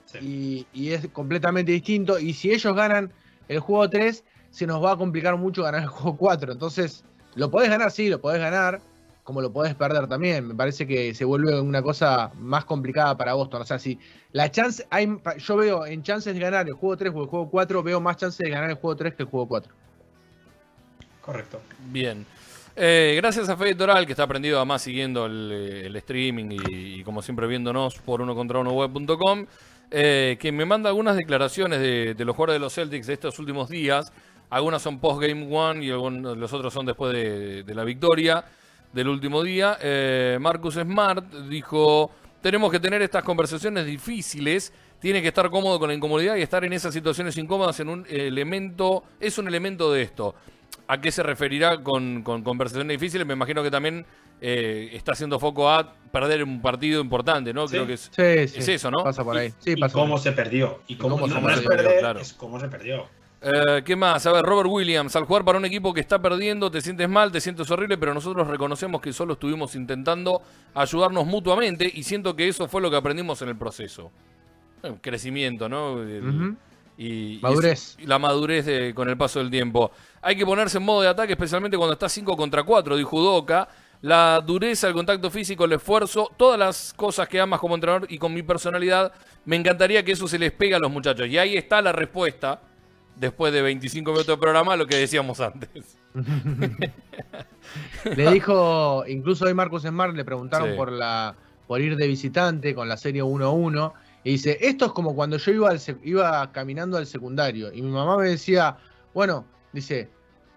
Sí. y, y es completamente distinto. Y si ellos ganan el juego 3, se nos va a complicar mucho ganar el juego 4. Entonces, lo podés ganar, sí, lo podés ganar, como lo podés perder también. Me parece que se vuelve una cosa más complicada para Boston. O sea, si la chance, hay, yo veo en chances de ganar el juego 3 o el juego 4, veo más chances de ganar el juego 3 que el juego 4. Correcto. bien. Eh, gracias a Fede Toral, que está aprendido además siguiendo el, eh, el streaming y, y como siempre viéndonos por uno contra uno web.com, eh, que me manda algunas declaraciones de, de los jugadores de los Celtics de estos últimos días. Algunas son post Game One y algunos, los otros son después de, de la victoria del último día. Eh, Marcus Smart dijo, tenemos que tener estas conversaciones difíciles, tiene que estar cómodo con la incomodidad y estar en esas situaciones incómodas en un elemento, es un elemento de esto. ¿A qué se referirá con, con conversaciones difíciles? Me imagino que también eh, está haciendo foco a perder un partido importante, ¿no? Sí. Creo que es... Sí, sí. Es eso, ¿no? Pasa por ahí. Sí, y pasa cómo por ahí. se perdió. Y cómo, cómo no, se no es perdió, perder, claro. es cómo se perdió. Eh, ¿Qué más? A ver, Robert Williams, al jugar para un equipo que está perdiendo, te sientes mal, te sientes horrible, pero nosotros reconocemos que solo estuvimos intentando ayudarnos mutuamente y siento que eso fue lo que aprendimos en el proceso. Eh, crecimiento, ¿no? El- y, y Madurez. es- la madurez de- con el paso del tiempo. Hay que ponerse en modo de ataque, especialmente cuando está 5 contra 4, dijo Udoka. La dureza, el contacto físico, el esfuerzo, todas las cosas que amas como entrenador y con mi personalidad, me encantaría que eso se les pegue a los muchachos. Y ahí está la respuesta, después de 25 minutos de programa, lo que decíamos antes. <laughs> Le dijo, incluso hoy Marcus Smart le preguntaron Sí. por la por ir de visitante con la serie 1-1 y dice, esto es como cuando yo iba, al iba caminando al secundario y mi mamá me decía, bueno, dice,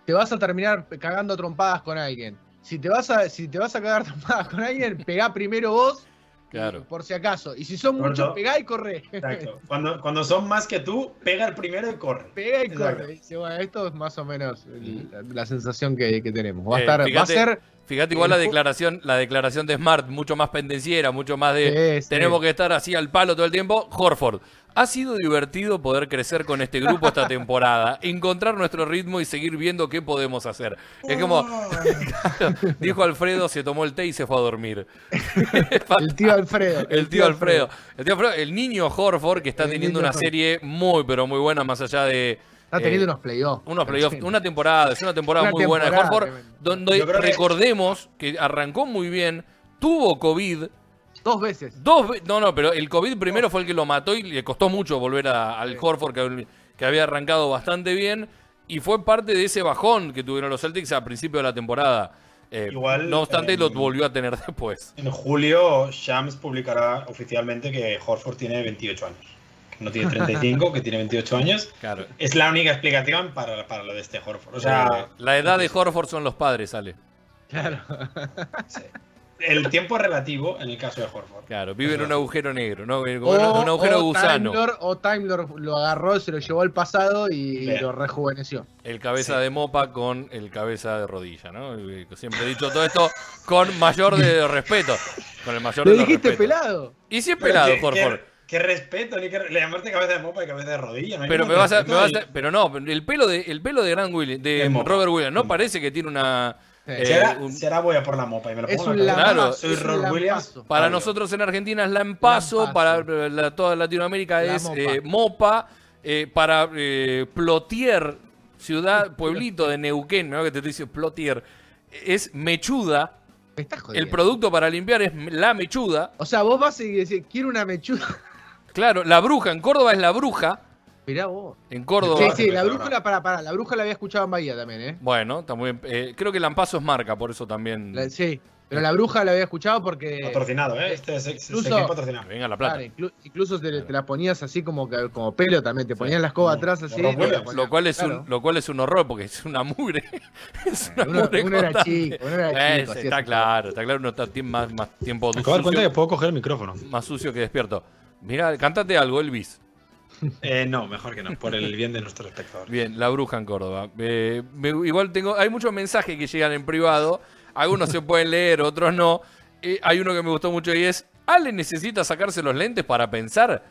te vas a terminar cagando trompadas con alguien. Si te vas a, si te vas a cagar trompadas con alguien, pegá primero vos, Claro. por si acaso. Y si son muchos, pegá y corre. Exacto. <laughs> Cuando, cuando son más que tú, pega el primero y corre. Pega y Exacto. corre. Dice, bueno, esto es más o menos la, la sensación que, que tenemos. Va a, Eh, estar, va a ser Fíjate igual la declaración, la declaración de Smart, mucho más pendenciera, mucho más de Sí, sí. tenemos que estar así al palo todo el tiempo. Horford, ha sido divertido poder crecer con este grupo esta temporada, encontrar nuestro ritmo y seguir viendo qué podemos hacer. Es como, <laughs> <laughs> dijo Alfredo, se tomó el té y se fue a dormir. <laughs> el tío Alfredo. El tío Alfredo. El tío Alfredo, el niño Horford que está El teniendo una Horford. serie muy, pero muy buena, más allá de. Está teniendo eh, unos playoffs. unos playoffs, una temporada, es una temporada Una muy buena de Horford, donde recordemos que arrancó muy bien, tuvo COVID, Dos veces. dos ve- no, no, pero el COVID primero fue el que lo mató y le costó mucho volver a- al Horford que, que había arrancado bastante bien y fue parte de ese bajón que tuvieron los Celtics al principio de la temporada. Eh, Igual, no obstante, lo volvió a tener después. En julio, Shams publicará oficialmente que Horford tiene 28 años. Que no tiene 35, que tiene 28 años. Claro. Es la única explicación para, para lo de este Horford. O sea, la edad de Horford son los padres, sale. Claro. sí. El tiempo es relativo en el caso de Horford. Claro, vive en un agujero negro, ¿no? Como O, un agujero o gusano. Time Lord, o Time Lord lo agarró, se lo llevó al pasado y Bien. lo rejuveneció. El cabeza Sí. de mopa con el cabeza de rodilla, ¿no? Siempre he dicho todo esto con mayor de respeto. Con el mayor Lo de dijiste pelado. Y si es Pero pelado, Horford. Qué, qué respeto, ni que le llamaste cabeza de mopa y cabeza de rodilla. no Pero me vas a, me vas a- pero no, el pelo de, el pelo de Grant Williams, de De. Robert Williams, no De parece que tiene una. Eh, será, un- será voy a por la mopa y me lo Es pongo un en la. Claro. Soy es un Ron Williams. lampazo. para Obvio. nosotros en Argentina es Lampazo, Lampazo. para la- toda Latinoamérica La es mopa. eh, Mopa, eh, para eh, Plotier, ciudad, <laughs> pueblito de Neuquén, ¿no? que te dice Plotier, es Mechuda. Me estás jodiendo. El producto para limpiar es la mechuda. O sea, vos vas y decís, quiero una mechuda. Claro, la bruja, en Córdoba es la bruja. Mirá vos. En Córdoba. Sí, sí, la brújula, para, para, la brújula la había escuchado en Bahía también, ¿eh? Bueno, está muy bien. Eh, creo que Lampazo es marca, por eso también. La- sí, pero la bruja la había escuchado porque. Patrocinado, ¿eh? Este es, Incluso- patrocinado. Venga la plata. Claro, inclu- incluso te, te la ponías así como, como pelo también, te ponían la escoba atrás así. Ponías. Lo cual, es Claro. un, lo cual es un horror porque es una mugre. <laughs> es una Uno- mugre uno era chico, uno era Eh, chico, así está es. claro, está claro, uno está más, más tiempo Me acabo de dar cuenta que puedo coger el micrófono. más sucio que despierto. Mira, cantate algo, Elvis. Eh, no, mejor que no, por el bien de nuestros espectadores. Bien, la bruja en Córdoba. Eh, me- igual tengo, hay muchos mensajes que llegan en privado. Algunos se pueden leer, otros no. Eh, hay uno que me gustó mucho y es: ¿Ale necesita sacarse los lentes para pensar?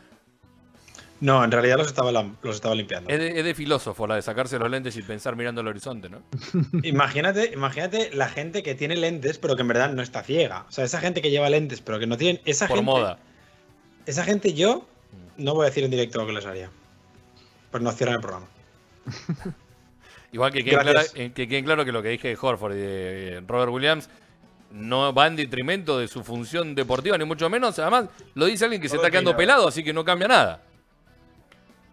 No, en realidad los estaba, los estaba limpiando. Es de, es de filósofo la de sacarse los lentes y pensar mirando el horizonte, ¿no? <laughs> Imagínate, imagínate la gente que tiene lentes, pero que en verdad no está ciega. O sea, esa gente que lleva lentes, pero que no tienen. Esa Por gente, moda. Esa gente, yo no voy a decir en directo lo que les haría. Pues no cierran el programa. <laughs> Igual que quede, Gracias. eh, que quede claro que lo que dije de Horford y de eh, Robert Williams no va en detrimento de su función deportiva, ni mucho menos. Además, lo dice alguien que se está quedando pelado, así que no cambia nada.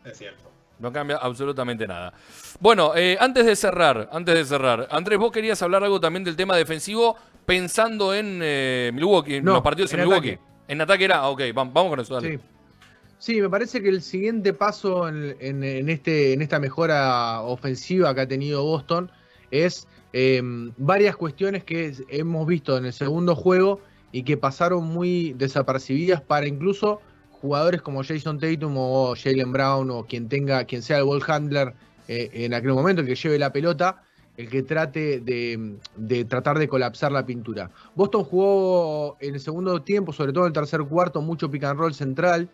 Es cierto. No cambia absolutamente nada. Bueno, eh, antes de cerrar, antes de cerrar, Andrés, vos querías hablar algo también del tema defensivo pensando en eh, Milwaukee, en los partidos en, en Milwaukee. ataque. En ataque era, ah, ok, vam- vamos con eso, dale. Sí. Sí, me parece que el siguiente paso este, en esta mejora ofensiva que ha tenido Boston es eh, varias cuestiones que hemos visto en el segundo juego y que pasaron muy desapercibidas para incluso jugadores como Jason Tatum o Jalen Brown o quien tenga, quien sea el ball handler eh, en aquel momento, el que lleve la pelota, el que trate de, de tratar de colapsar la pintura. Boston jugó en el segundo tiempo, sobre todo en el tercer cuarto, mucho pick and roll central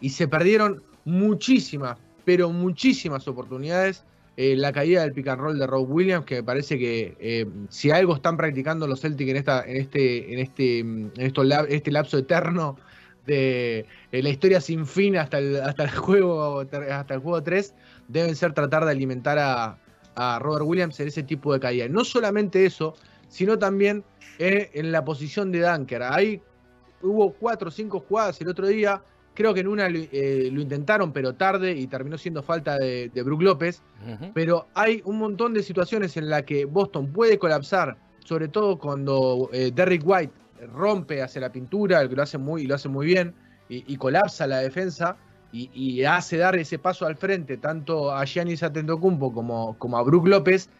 y se perdieron muchísimas, pero muchísimas oportunidades. Eh, la caída del pick and de Rob Williams, que me parece que eh, si algo están practicando los Celtics en esta, en este, en este, en estos lap- este lapso eterno de la historia sin fin hasta el, hasta el juego hasta el juego 3, deben ser tratar de alimentar a, a Robert Williams en ese tipo de caída. No solamente eso, sino también eh, en la posición de Dunker. Ahí hubo cuatro o cinco jugadas el otro día. Creo que en una lo, eh, lo intentaron, pero tarde y terminó siendo falta de, de Brook López. Pero hay un montón de situaciones en las que Boston puede colapsar, sobre todo cuando eh, Derrick White rompe hacia la pintura, el que lo hace muy, y lo hace muy bien, y, y colapsa la defensa y, y hace dar ese paso al frente tanto a Giannis Antetokounmpo como, como a Brook López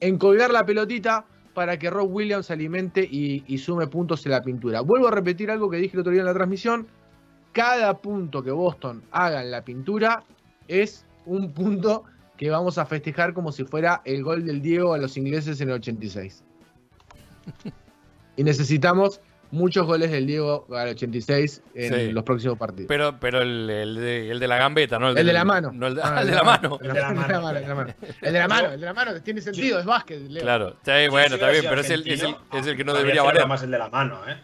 en colgar la pelotita para que Rob Williams alimente y, y sume puntos en la pintura. Vuelvo a repetir algo que dije el otro día en la transmisión. Cada punto que Boston haga en la pintura es un punto que vamos a festejar como si fuera el gol del Diego a los ingleses en el 86. Y necesitamos muchos goles del Diego al 86 en Sí. los próximos partidos. Pero, pero el, el de, el de la gambeta, ¿no? el del- de la mano. No el de, Ah, <laughs> el de la mano. El de la mano, el de la mano, el de la mano. El de la tiene sentido, es básquet, Leo. Claro, está bien, bueno, está bien, pero es el, es, el, argentino, es el que no debería valer. más el de la mano, ¿eh?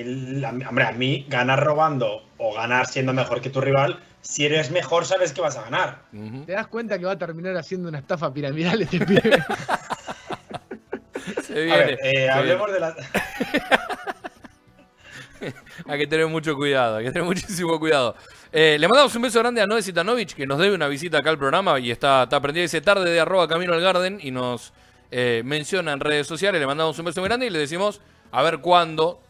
A mí, hombre, a mí ganar robando o ganar siendo mejor que tu rival, si eres mejor sabes que vas a ganar. ¿Te das cuenta que va a terminar haciendo una estafa piramidal este pibe? <laughs> Se A viene, ver, se eh, hablemos de la... viene. <laughs> Hay que tener mucho cuidado, hay que tener muchísimo cuidado. Eh, le mandamos un beso grande a Noé Zitanovic, que nos debe una visita acá al programa y está, está prendida. Dice tarde de arroba camino al garden y nos eh, menciona en redes sociales. Le mandamos un beso muy grande y le decimos a ver cuándo,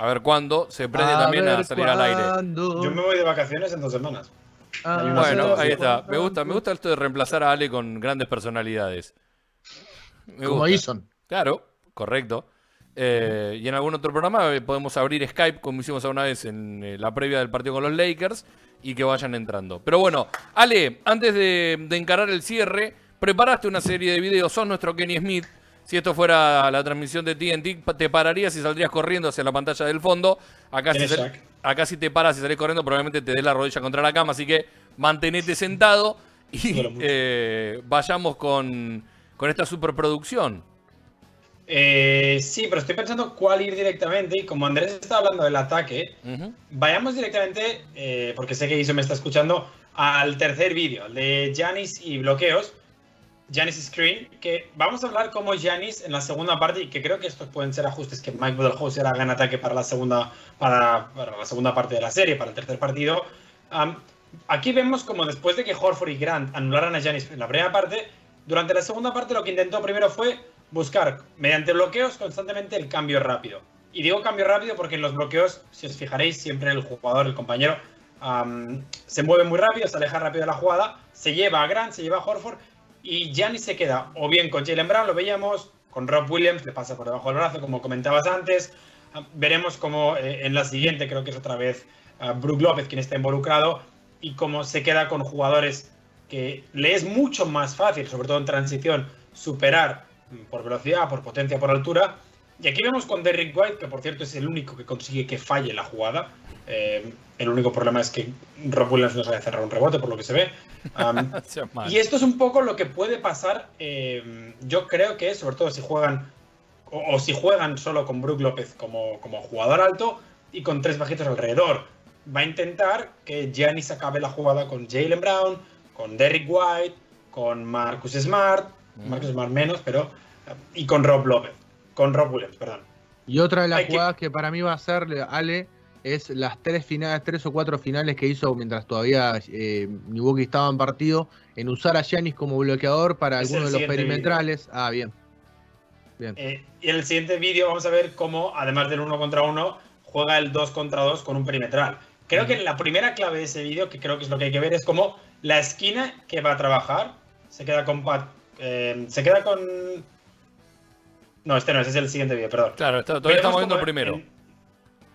a ver cuándo se prende también a salir al aire. Yo me voy de vacaciones en dos semanas. Ah, una Bueno, ahí está. Me gusta, me gusta esto de reemplazar a Ale con grandes personalidades. Me Como. Eason. Claro, correcto. Eh, y en algún otro programa podemos abrir Skype, como hicimos alguna vez en eh, la previa del partido con los Lakers, y que vayan entrando. Pero bueno, Ale, antes de, de encarar el cierre, preparaste una serie de videos, sos nuestro Kenny Smith. Si esto fuera la transmisión de TNT, te pararías y saldrías corriendo hacia la pantalla del fondo. Acá si, acá si te paras y salís corriendo, probablemente te dé la rodilla contra la cama. Así que mantenete sentado y eh, vayamos con, con esta superproducción. Eh, sí, pero estoy pensando cuál ir directamente. Y como Andrés está hablando del ataque, vayamos directamente, eh, porque sé que Iso me está escuchando, al tercer vídeo, el de Janis y bloqueos. Janis Screen, que vamos a hablar como Janis en la segunda parte y que creo que estos pueden ser ajustes que Mike Budenholzer haga en ataque para la segunda, para, para la segunda parte de la serie, para el tercer partido. Am, Aquí vemos como después de que Horford y Grant anularan a Giannis en la primera parte, durante la segunda parte lo que intentó primero fue buscar, mediante bloqueos, constantemente el cambio rápido. Y digo cambio rápido porque en los bloqueos, si os fijaréis, siempre el jugador, el compañero, am, se mueve muy rápido, se aleja rápido de la jugada, se lleva a Grant, se lleva a Horford y Giannis se queda o bien con Jalen Brown, lo veíamos, con Rob Williams, le pasa por debajo del brazo, como comentabas antes. Ah, Veremos cómo eh, en la siguiente, creo que es otra vez ah, Brook López quien está involucrado, y cómo se queda con jugadores que le es mucho más fácil, sobre todo en transición, superar mm, por velocidad, por potencia, por altura. Y aquí vemos con Derrick White, que por cierto es el único que consigue que falle la jugada. Eh, el único problema es que Rob Williams no sabe cerrar un rebote, por lo que se ve. <laughs> Y esto es un poco lo que puede pasar, eh, yo creo que sobre todo si juegan, o, o si juegan solo con Brook López como, como jugador alto y con tres bajitos alrededor. Va a intentar que Giannis acabe la jugada con Jalen Brown, con Derrick White, con Marcus Smart, Marcus Smart menos, pero... Y con Rob López, con Rob Williams, perdón. Y otra de las Hay que- jugadas que para mí va a ser, Ale, es las tres finales, tres o cuatro finales que hizo mientras todavía eh, Milwaukee estaba en partido, en usar a Giannis como bloqueador para Es algunos el de los perimetrales. Ah, bien. Bien. Eh, y en el siguiente vídeo vamos a ver cómo, además del uno contra uno, juega el 2 contra 2 con un perimetral. Creo que la primera clave de ese vídeo, que creo que es lo que hay que ver, es cómo la esquina que va a trabajar se queda con Pat. eh, se queda con. No, este no, ese es el siguiente vídeo, perdón. Claro, está- todavía Veremos estamos viendo el primero. en-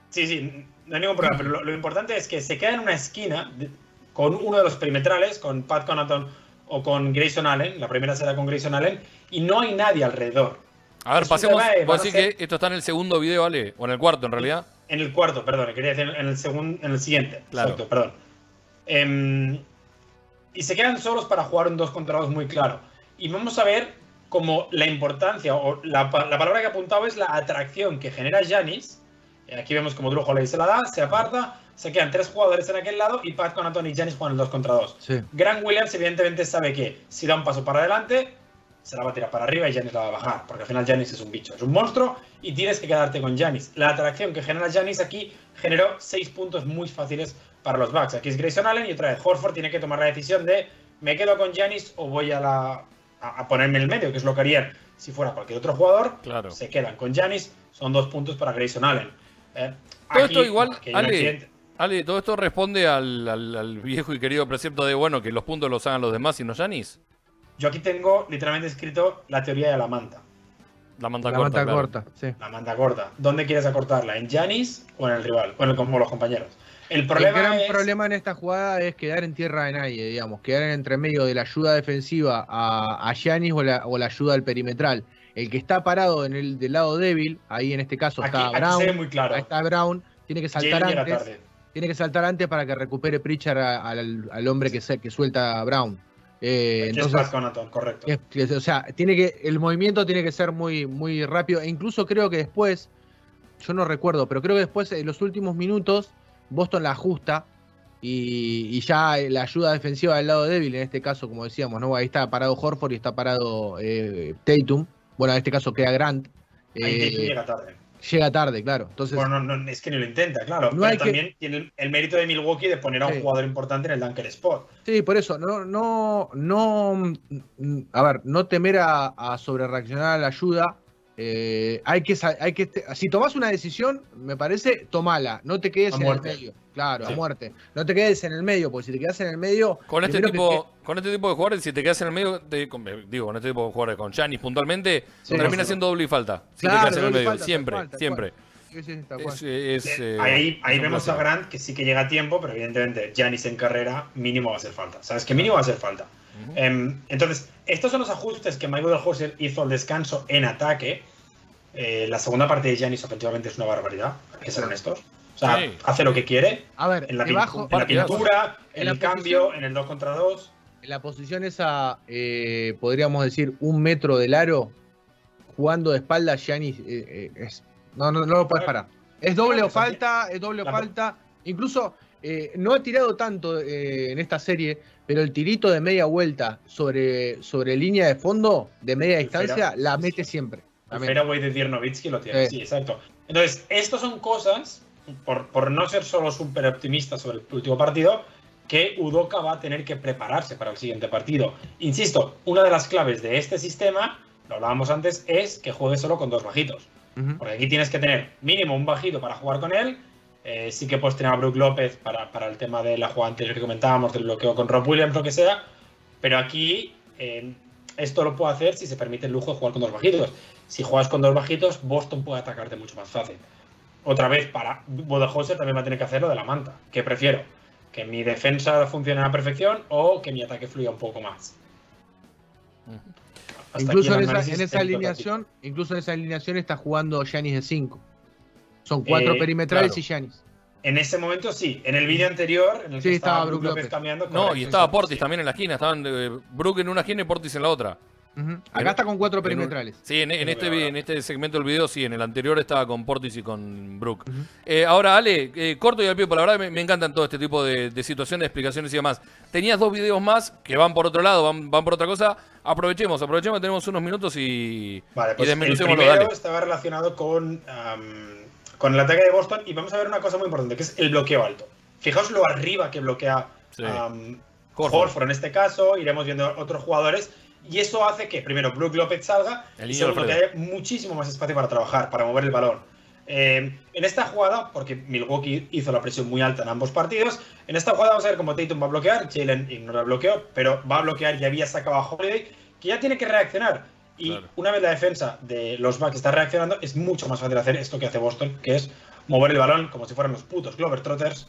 Sí, sí, no hay ningún problema, pero lo, lo importante es que se queda en una esquina de- con uno de los perimetrales, con Pat Connaughton o con Grayson Allen, la primera será con Grayson Allen, y no hay nadie alrededor. A ver, pasemos. eh, Vos decís ser- que esto está en el segundo video, ¿vale? O en el cuarto, en realidad. En el cuarto, perdón, quería decir en el segundo, en el siguiente. Claro. Exacto, perdón. Em, y se quedan solos para jugar un 2 contra 2 muy claro. Y vamos a ver como la importancia, o la, pa- la palabra que he apuntado es la atracción que genera Janis. Aquí vemos como Drew Holiday se la da, se aparta, se quedan tres jugadores en aquel lado y Pat Connaughton y Janis juegan el 2 contra 2. Sí. Grant Williams evidentemente sabe que si da un paso para adelante, se la va a tirar para arriba y Janis la va a bajar, porque al final Janis es un bicho, es un monstruo y tienes que quedarte con Janis. La atracción que genera Janis aquí generó seis puntos muy fáciles para los Bucks. Aquí es Grayson Allen y otra vez Horford tiene que tomar la decisión de me quedo con Janis o voy a, la, a, a ponerme en el medio, que es lo que harían si fuera cualquier otro jugador. Claro. Se quedan con Janis, son dos puntos para Grayson Allen. Eh, Todo aquí, esto igual, Ale, Ale, todo esto responde al, al- al viejo y querido precepto de, bueno, que los puntos los hagan los demás y no Yanis. Yo aquí tengo literalmente escrito la teoría de la manta. La manta La corta. manta claro. corta, sí. La manta corta. ¿Dónde quieres acortarla? ¿En Janis o en el rival? O en el, como los compañeros. El El problema gran es. problema en esta jugada es quedar en tierra de nadie, digamos, quedar en entre medio de la ayuda defensiva a, a Giannis o la, o la ayuda al perimetral. El que está parado en el del lado débil, ahí en este caso Aquí, está Brown, se ve muy claro. ahí está Brown, tiene que saltar antes, tiene que saltar antes para que recupere Pritchard a- al, al hombre que, se- que suelta a Brown. Eh, Aquí es entonces, Pat Connaughton, correcto. es- es- o sea, tiene que, el movimiento tiene que ser muy, muy rápido. E incluso creo que después, yo no recuerdo, pero creo que después, en los últimos minutos, Boston la ajusta y, y ya la ayuda defensiva del lado débil, en este caso, como decíamos, ¿no? Ahí está parado Horford y está parado eh, Tatum. Bueno, en este caso queda Grant. Ahí Eh, llega tarde. llega tarde, claro. Entonces, Bueno, no, no, es que ni lo intenta, claro. No pero hay que- también tiene el, el mérito de Milwaukee de poner a un Sí. jugador importante en el dunker spot. Sí, por eso, no, no, no, mm, a ver, no temer a, a sobrereaccionar a la ayuda. Eh, hay que, hay que, si tomas una decisión, me parece, tomala, no te quedes A en muerte. el medio, claro, Sí. a muerte, no te quedes en el medio, porque si te quedas en el medio, Con este, que tipo, con este tipo de jugadores, si te quedas en el medio, te- con- digo, con este tipo de jugadores, con Yanis puntualmente, Sí, termina sí. siendo doble y falta. Si Claro, te quedas en el medio, falta, siempre, siempre. Es, es, eh, ahí ahí vemos a. Grant que sí que llega a tiempo, pero evidentemente Janis en carrera mínimo va a hacer falta. ¿Sabes que mínimo va a hacer falta? Em, entonces, estos son los ajustes que Mike Budenholzer hizo al descanso en ataque. Eh, la segunda parte de Giannis ofensivamente es una barbaridad, hay que ser honestos. O sea, Sí. hace lo que quiere A ver, en la, pin- debajo, en la partidazo. pintura, en, En la el cambio, en el 2 contra 2. en la posición esa, eh, podríamos decir, un metro del aro, jugando de espalda, Giannis, eh, es, no, no, no lo puedes parar. Es doble o falta, es doble o falta. Incluso eh, no ha tirado tanto eh, en esta serie, pero el tirito de media vuelta sobre, sobre línea de fondo, de media El distancia, la mete sí. siempre. la El mete. de Dirnovitsky lo tiene, Sí. sí, exacto. Entonces, estas son cosas, por, por no ser solo súper optimista sobre el último partido, que Udoka va a tener que prepararse para el siguiente partido. Insisto, una de las claves de este sistema, lo hablábamos antes, es que juegue solo con dos bajitos. Ujú. Porque aquí tienes que tener mínimo un bajito para jugar con él. Eh, sí que puedes tener a Brook López para, para el tema de la jugada anterior que comentábamos, del bloqueo con Rob Williams, lo que sea. Pero aquí eh, esto lo puedo hacer si se permite el lujo de jugar con dos bajitos. Si juegas con dos bajitos, Boston puede atacarte mucho más fácil. Otra vez, para Bodehoser también va a tener que hacerlo de la manta. ¿Qué prefiero? ¿Que mi defensa funcione a la perfección o que mi ataque fluya un poco más? Hasta Incluso en esa, en alineación, incluso en esa alineación está jugando Yanis de 5. Son cuatro Eh, perimetrales claro. y Yanis. En ese momento sí. En el vídeo anterior, en el que Sí, estaba, estaba Brook López López. cambiando. No, correcto, y estaba Portis sí. también en la esquina. Estaban eh, Brook en una esquina y Portis en la otra. Acá está con cuatro en perimetrales. Sí, en, en este, en este segmento del video, sí, en el anterior estaba con Portis y con Brook. Eh, ahora, Ale, eh, corto y al pie, por la verdad me, me encantan todo este tipo de, de situaciones, explicaciones y demás. Tenías dos videos más que van por otro lado, van, van por otra cosa. Aprovechemos, aprovechemos, tenemos unos minutos y, Vale, y pues el desmenucémoslo, primero dale. estaba relacionado con, con el ataque de Boston y vamos a ver una cosa muy importante, que es el bloqueo alto. Fijaos lo arriba que bloquea Sí. am, Horford. En este caso, iremos viendo otros jugadores y eso hace que primero Brook López salga El y segundo que haya muchísimo más espacio para trabajar, para mover el balón. Eh, en esta jugada, porque Milwaukee hizo la presión muy alta en ambos partidos, en esta jugada vamos a ver cómo Tatum va a bloquear, Jalen ignora el bloqueo, pero va a bloquear y había sacado a Holiday, que ya tiene que reaccionar. Y Claro. una vez la defensa de los Bucks está reaccionando, es mucho más fácil hacer esto que hace Boston, que es mover el balón como si fueran los putos Glover Trotters.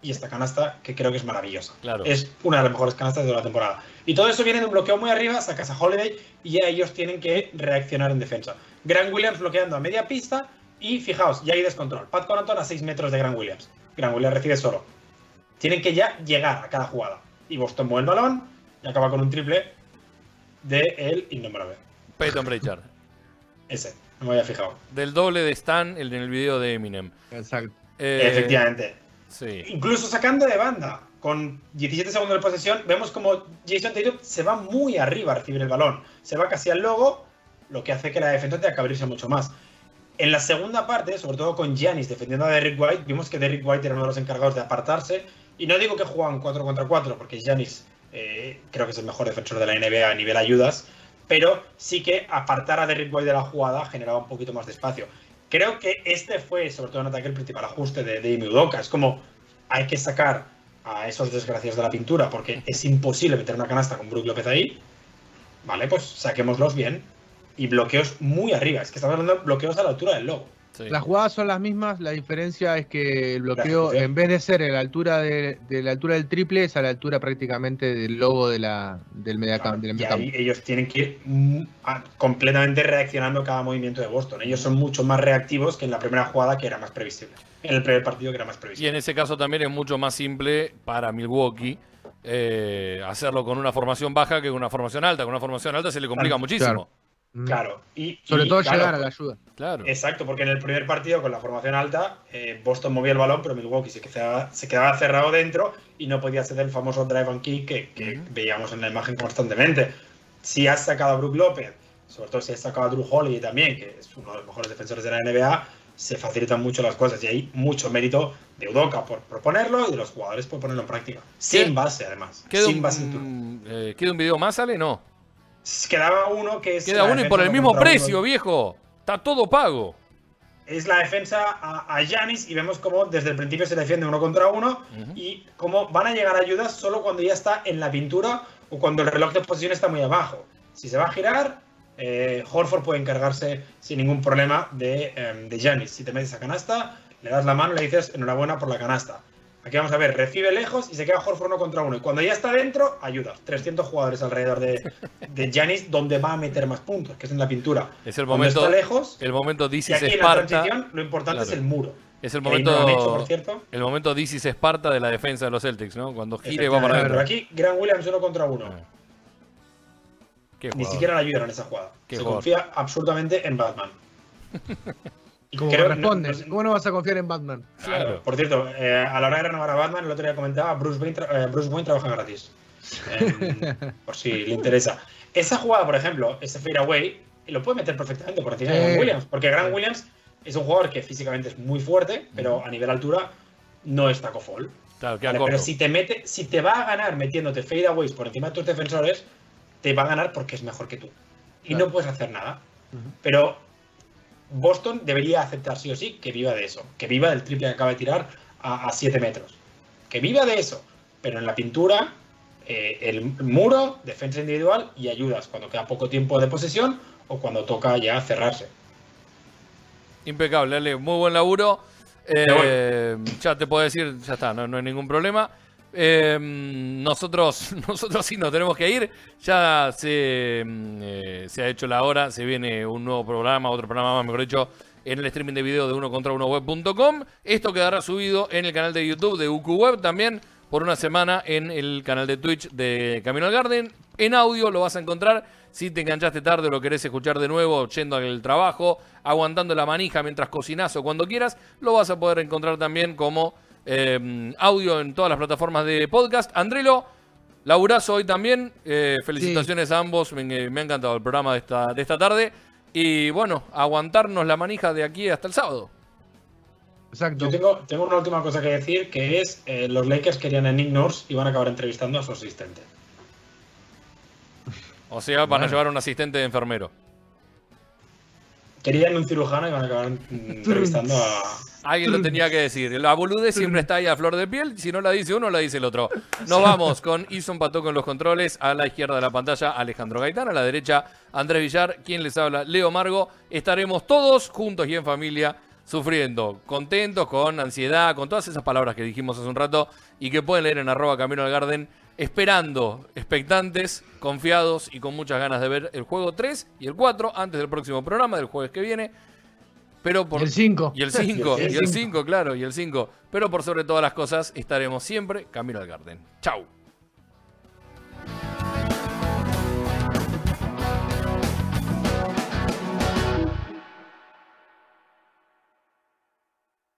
Y esta canasta, que creo que es maravillosa. Claro. Es una de las mejores canastas de toda la temporada. Y todo eso viene de un bloqueo muy arriba, sacas a Holiday y ya ellos tienen que reaccionar en defensa. Grant Williams bloqueando a media pista y fijaos, ya hay descontrol. Pat Connaughton a 6 metros de Grant Williams. Grant Williams recibe solo. Tienen que ya llegar a cada jugada. Y Boston mueve el balón y acaba con un triple de el innombrable. Peyton Pritchard. Ese, no me había fijado. Del doble de Stan, el en el video de Eminem. Exacto. Eh, Efectivamente. Sí. Incluso sacando de banda, con 17 segundos de posesión, vemos como Jason Tatum se va muy arriba a recibir el balón. Se va casi al logo, lo que hace que la defensa tenga que abrirse mucho más. En la segunda parte, sobre todo con Giannis defendiendo a Derrick White, vimos que Derrick White era uno de los encargados de apartarse. Y no digo que juegan 4 contra 4, porque Giannis eh, creo que es el mejor defensor de la NBA a nivel ayudas, pero sí que apartar a Derrick White de la jugada generaba un poquito más de espacio. Creo que este fue, sobre todo en ataque, el principal ajuste de, de Udoka. Es como hay que sacar a esos desgraciados de la pintura porque es imposible meter una canasta con Brook López ahí. Vale, pues saquémoslos bien. Y bloqueos muy arriba. Es que estamos hablando de bloqueos a la altura del logo. Sí. Las jugadas son las mismas, la diferencia es que el bloqueo, en vez de ser a la altura de, de la altura del triple, es a la altura prácticamente del logo de la, del mediacampo. y mediacampo. ahí ellos tienen que ir completamente reaccionando a cada movimiento de Boston. Ellos son mucho más reactivos que en la primera jugada que era más previsible. En el primer partido que era más Y previsible. en ese caso también es mucho más simple para Milwaukee eh, hacerlo con una formación baja que con una formación alta. Con una formación alta se le complica Claro, muchísimo. Claro. Y, Sobre y, todo claro, llegar a la ayuda. Claro. Exacto, porque en el primer partido con la formación alta, eh, Boston movía el balón, pero Milwaukee se quedaba, se quedaba cerrado dentro y no podía hacer el famoso drive and kick que, veíamos en la imagen constantemente. Si has sacado a Brook López, sobre todo si has sacado a Drew Holiday también, que es uno de los mejores defensores de la NBA, se facilitan mucho las cosas y hay mucho mérito de Udoka por proponerlo y de los jugadores por ponerlo en práctica. Sin base, además. ¿Queda Sin un, base mm, eh, ¿Queda un video más, sale? No. Quedaba uno que es. Queda uno y por el mismo uno. precio, viejo. Está todo pago. es la defensa a, Giannis y vemos cómo desde el principio se defiende uno contra uno y cómo van a llegar ayudas solo cuando ya está en la pintura o cuando el reloj de posición está muy abajo. Si se va a girar, eh, Horford puede encargarse sin ningún problema de, em, de Giannis. Si te metes a canasta, le das la mano y le dices enhorabuena por la canasta. Aquí vamos a ver, recibe lejos y se queda Horford uno contra uno. Y cuando ya está dentro, ayudas. 300 jugadores alrededor de, de Giannis donde va a meter más puntos, que es en la pintura. Es el Cuando momento, está lejos, el momento y This is aquí en la Esparta. transición, lo importante Claro. es el muro. Es el ahí no hecho, por momento, cierto. el momento is Esparta de la defensa de los Celtics, ¿no? Cuando gire va para adentro. Pero aquí, Grant Williams uno contra uno. Ah. Ni siquiera le ayudaron en esa jugada. Qué Se jugador. confía absolutamente en Batman. <laughs> Como creo- corresponde. no- no- ¿Cómo no vas a confiar en Batman? Claro. Por cierto, eh, a la hora de renovar a Batman, el otro día comentaba, Bruce Wayne, tra- eh, Bruce Wayne trabaja gratis. <laughs> Por si le interesa. Esa jugada, por ejemplo, ese fadeaway, lo puede meter perfectamente por encima de. Grant Williams. Porque Grant. Williams es un jugador que físicamente es muy fuerte, pero a nivel altura no es taco fall. Claro, Vale, pero si te mete, si te va a ganar metiéndote fadeaways por encima de tus defensores, te va a ganar porque es mejor que tú. Y Claro. no puedes hacer nada. Pero Boston debería aceptar sí o sí que viva de eso. Que viva del triple que acaba de tirar a 7 metros. Que viva de eso. Pero en la pintura, eh, el muro, defensa individual y ayudas cuando queda poco tiempo de posesión o cuando toca ya cerrarse. Impecable, Ale. Muy buen laburo. Eh, ya te puedo decir, ya está, no, no hay ningún problema. Eh, nosotros, <laughs> nosotros sí nos tenemos que ir. Ya se, mm, eh, se ha hecho la hora, se viene un nuevo programa, otro programa más, mejor dicho, en el streaming de video de uno contra uno web.com. Esto quedará subido en el canal de YouTube de UQ Web también por una semana en el canal de Twitch de Camino al Garden. En audio lo vas a encontrar si te enganchaste tarde o lo querés escuchar de nuevo yendo al trabajo, aguantando la manija mientras cocinás o cuando quieras, lo vas a poder encontrar también como eh, audio en todas las plataformas de podcast. Andrelo, laburazo hoy también. Eh, felicitaciones a ambos. Me, me ha encantado el programa de esta, de esta tarde. Y bueno, aguantarnos la manija de aquí hasta el sábado. Exacto. Yo tengo, tengo una última cosa que decir, que es eh, los Lakers querían a Nick Nurse y van a acabar entrevistando a su asistente. O sea, van a llevar un asistente de enfermero. Querían un cirujano y van a acabar mm, <laughs> entrevistando a... Alguien lo tenía que decir. La boludez siempre está ahí a flor de piel. Si no la dice uno, la dice el otro. Nos vamos con Ison Pató con los controles. A la izquierda de la pantalla, Alejandro Gaitán. A la derecha, Andrés Villar. Quien les habla, Leo Margo. Estaremos todos juntos y en familia sufriendo, contentos, con ansiedad, con todas esas palabras que dijimos hace un rato y que pueden leer en arroba Camino al Garden, esperando, expectantes, confiados y con muchas ganas de ver el juego 3 y el 4 antes del próximo programa del jueves que viene. Pero por, y el 5. Y el 5, <laughs> y el 5, claro, y el 5. Pero por sobre todas las cosas estaremos siempre camino al Garden. Chau.